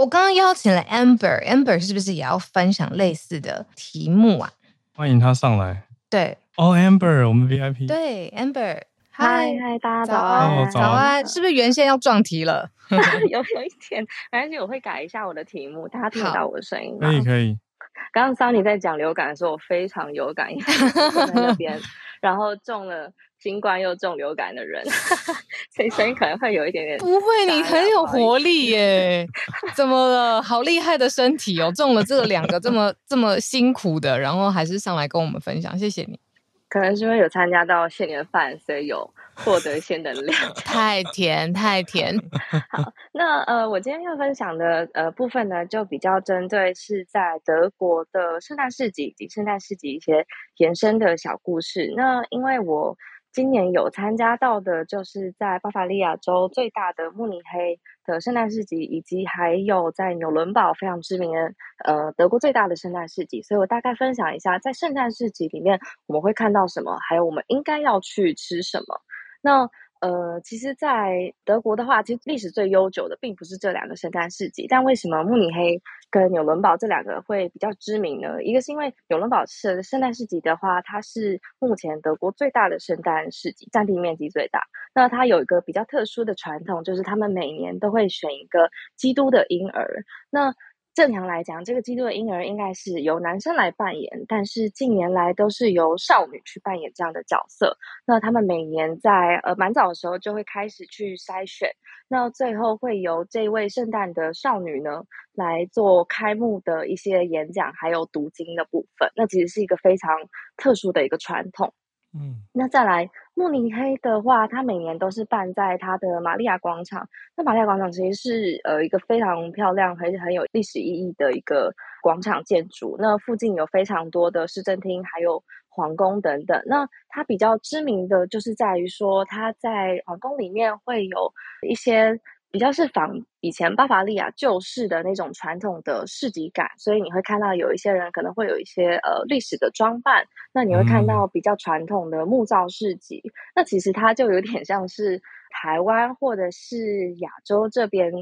我刚刚邀请了 Amber，Amber 是不是也要分享类似的题目啊？欢迎他上来。对，哦，Amber，我们 VIP。对，Amber。嗨嗨，大家早安！早安，是不是原先要撞题了？有 有一点，没关系，我会改一下我的题目，大家听得到我的声音吗？可以可以。刚刚 Sunny 在讲流感的时候，我非常有感，因为在那边，然后中了新冠又中流感的人，所以声音可能会有一点点。不会，你很有活力耶！怎么了？好厉害的身体哦！中了这两个这么这么辛苦的，然后还是上来跟我们分享，谢谢你。可能是因为有参加到谢年饭，所以有获得一些能量。太甜，太甜。好，那呃，我今天要分享的呃部分呢，就比较针对是在德国的圣诞市集以及圣诞市集一些延伸的小故事。那因为我。今年有参加到的，就是在巴伐利亚州最大的慕尼黑的圣诞市集，以及还有在纽伦堡非常知名的呃德国最大的圣诞市集。所以我大概分享一下，在圣诞市集里面我们会看到什么，还有我们应该要去吃什么。那呃，其实，在德国的话，其实历史最悠久的并不是这两个圣诞市集，但为什么慕尼黑跟纽伦堡这两个会比较知名呢？一个是因为纽伦堡市的圣诞市集的话，它是目前德国最大的圣诞市集，占地面积最大。那它有一个比较特殊的传统，就是他们每年都会选一个基督的婴儿。那正常来讲，这个基督的婴儿应该是由男生来扮演，但是近年来都是由少女去扮演这样的角色。那他们每年在呃蛮早的时候就会开始去筛选，那最后会由这位圣诞的少女呢来做开幕的一些演讲，还有读经的部分。那其实是一个非常特殊的一个传统。嗯，那再来慕尼黑的话，它每年都是办在它的玛利亚广场。那玛利亚广场其实是呃一个非常漂亮，还是很有历史意义的一个广场建筑。那附近有非常多的市政厅，还有皇宫等等。那它比较知名的就是在于说，它在皇宫里面会有一些。比较是仿以前巴伐利亚旧式的那种传统的市集感，所以你会看到有一些人可能会有一些呃历史的装扮，那你会看到比较传统的木造市集，嗯、那其实它就有点像是台湾或者是亚洲这边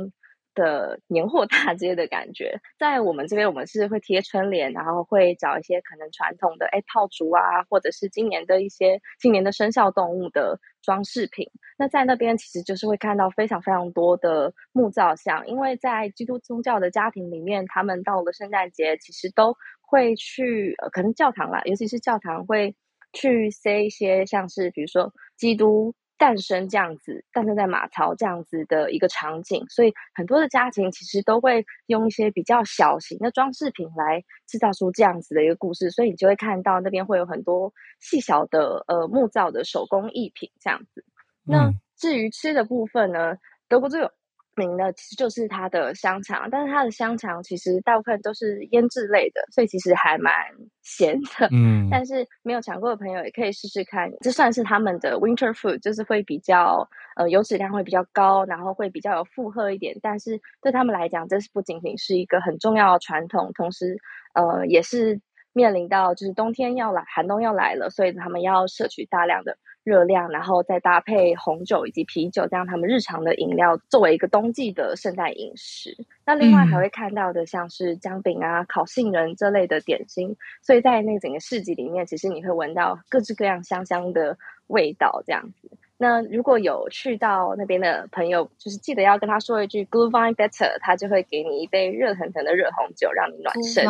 的年货大街的感觉，在我们这边我们是会贴春联，然后会找一些可能传统的哎炮竹啊，或者是今年的一些今年的生肖动物的装饰品。那在那边其实就是会看到非常非常多的木造像，因为在基督宗教的家庭里面，他们到了圣诞节其实都会去，呃，可能教堂啦，尤其是教堂会去塞一些像是比如说基督诞生这样子，诞生在马槽这样子的一个场景，所以很多的家庭其实都会用一些比较小型的装饰品来制造出这样子的一个故事，所以你就会看到那边会有很多细小的呃木造的手工艺品这样子。那至于吃的部分呢，德国最有名的其实就是它的香肠，但是它的香肠其实大部分都是腌制类的，所以其实还蛮咸的。嗯，但是没有尝过的朋友也可以试试看，这算是他们的 winter food，就是会比较呃油脂量会比较高，然后会比较有负荷一点。但是对他们来讲，这是不仅仅是一个很重要的传统，同时呃也是面临到就是冬天要来，寒冬要来了，所以他们要摄取大量的。热量，然后再搭配红酒以及啤酒，这样他们日常的饮料作为一个冬季的圣诞饮食。那另外还会看到的像是姜饼啊、烤杏仁这类的点心。所以在那整个市集里面，其实你会闻到各式各样香香的味道，这样子。那如果有去到那边的朋友，就是记得要跟他说一句 “Glühwein bitte”，他就会给你一杯热腾腾的热红酒，让你暖身。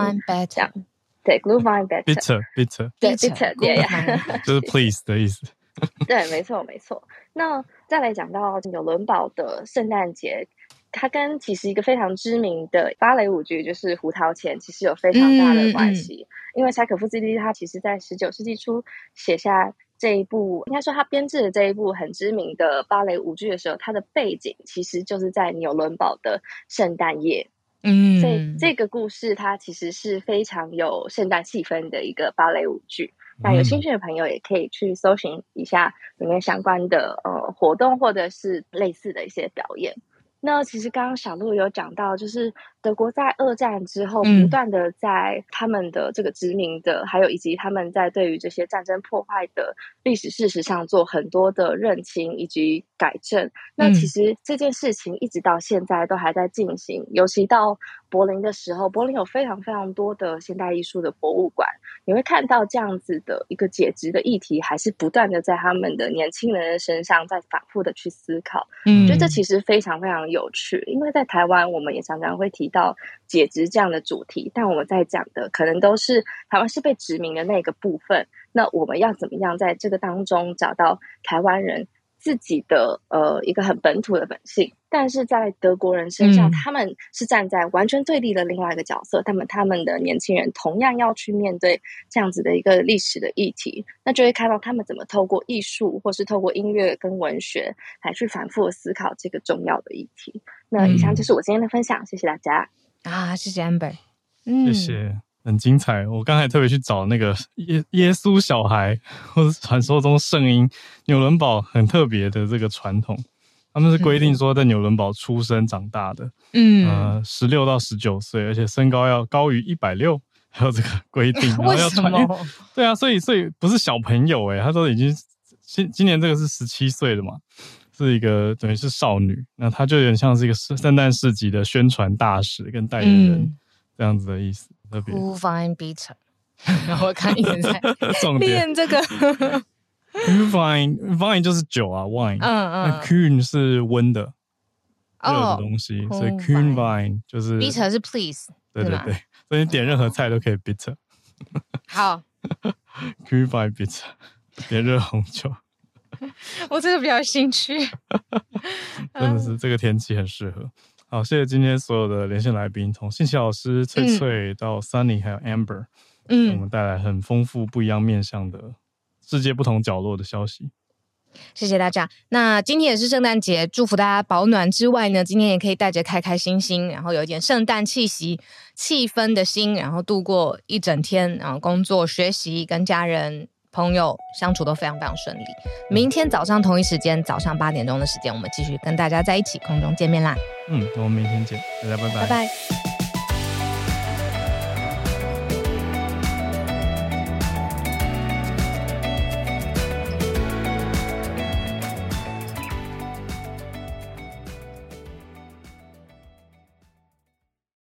对，Glühwein bitte，bitter，对，bitter，对呀，就是 please 的意思。对，没错，没错。那再来讲到纽伦堡的圣诞节，它跟其实一个非常知名的芭蕾舞剧，就是《胡桃钳》，其实有非常大的关系。因为柴可夫斯基他其实在十九世纪初写下这一部，应该说他编制的这一部很知名的芭蕾舞剧的时候，它的背景其实就是在纽伦堡的圣诞夜。嗯，所以这个故事它其实是非常有圣诞气氛的一个芭蕾舞剧。那有兴趣的朋友也可以去搜寻一下里面相关的呃活动，或者是类似的一些表演。那其实刚刚小鹿有讲到，就是德国在二战之后不断的在他们的这个殖民的，嗯、还有以及他们在对于这些战争破坏的历史事实上做很多的认清以及改正。那其实这件事情一直到现在都还在进行，尤其到柏林的时候，柏林有非常非常多的现代艺术的博物馆，你会看到这样子的一个解职的议题，还是不断的在他们的年轻人的身上在反复的去思考。嗯，我觉得这其实非常非常有趣，因为在台湾我们也常常会提到解职这样的主题，但我们在讲的可能都是台湾是被殖民的那个部分。那我们要怎么样在这个当中找到台湾人自己的呃一个很本土的本性，但是在德国人身上，嗯、他们是站在完全对立的另外一个角色。他们他们的年轻人同样要去面对这样子的一个历史的议题，那就会看到他们怎么透过艺术，或是透过音乐跟文学来去反复的思考这个重要的议题。那以上就是我今天的分享，谢谢大家啊，谢谢 Amber，嗯，谢谢。很精彩，我刚才特别去找那个耶耶稣小孩，或者传说中圣婴纽伦堡很特别的这个传统，他们是规定说在纽伦堡出生长大的，嗯，呃，十六到十九岁，而且身高要高于一百六，还有这个规定，然后要穿，对啊，所以所以不是小朋友诶，他说已经今今年这个是十七岁的嘛，是一个等于是少女，那他就有点像是一个圣诞市集的宣传大使跟代言人、嗯、这样子的意思。Glühwein bitte，然后我看一直在练这个。Glühwein 就是酒啊，wine。嗯嗯。那 Kühn 是温的，热的东西，所以 Glühwein 就是 Bitter 是 please。对对对，所以你点任何菜都可以 bitter。好。Glühwein bitte，点热红酒。我这个比较兴趣。真的是这个天气很适合。好，谢谢今天所有的连线来宾，从信奇老师、翠翠到 Sunny 还有 Amber，嗯，我们带来很丰富、不一样面向的世界不同角落的消息。谢谢大家。那今天也是圣诞节，祝福大家保暖之外呢，今天也可以带着开开心心，然后有一点圣诞气息、气氛的心，然后度过一整天，然后工作、学习、跟家人。朋友相处都非常非常顺利。明天早上同一时间，早上八点钟的时间，我们继续跟大家在一起空中见面啦。嗯，那我们明天见，大家拜拜。拜拜。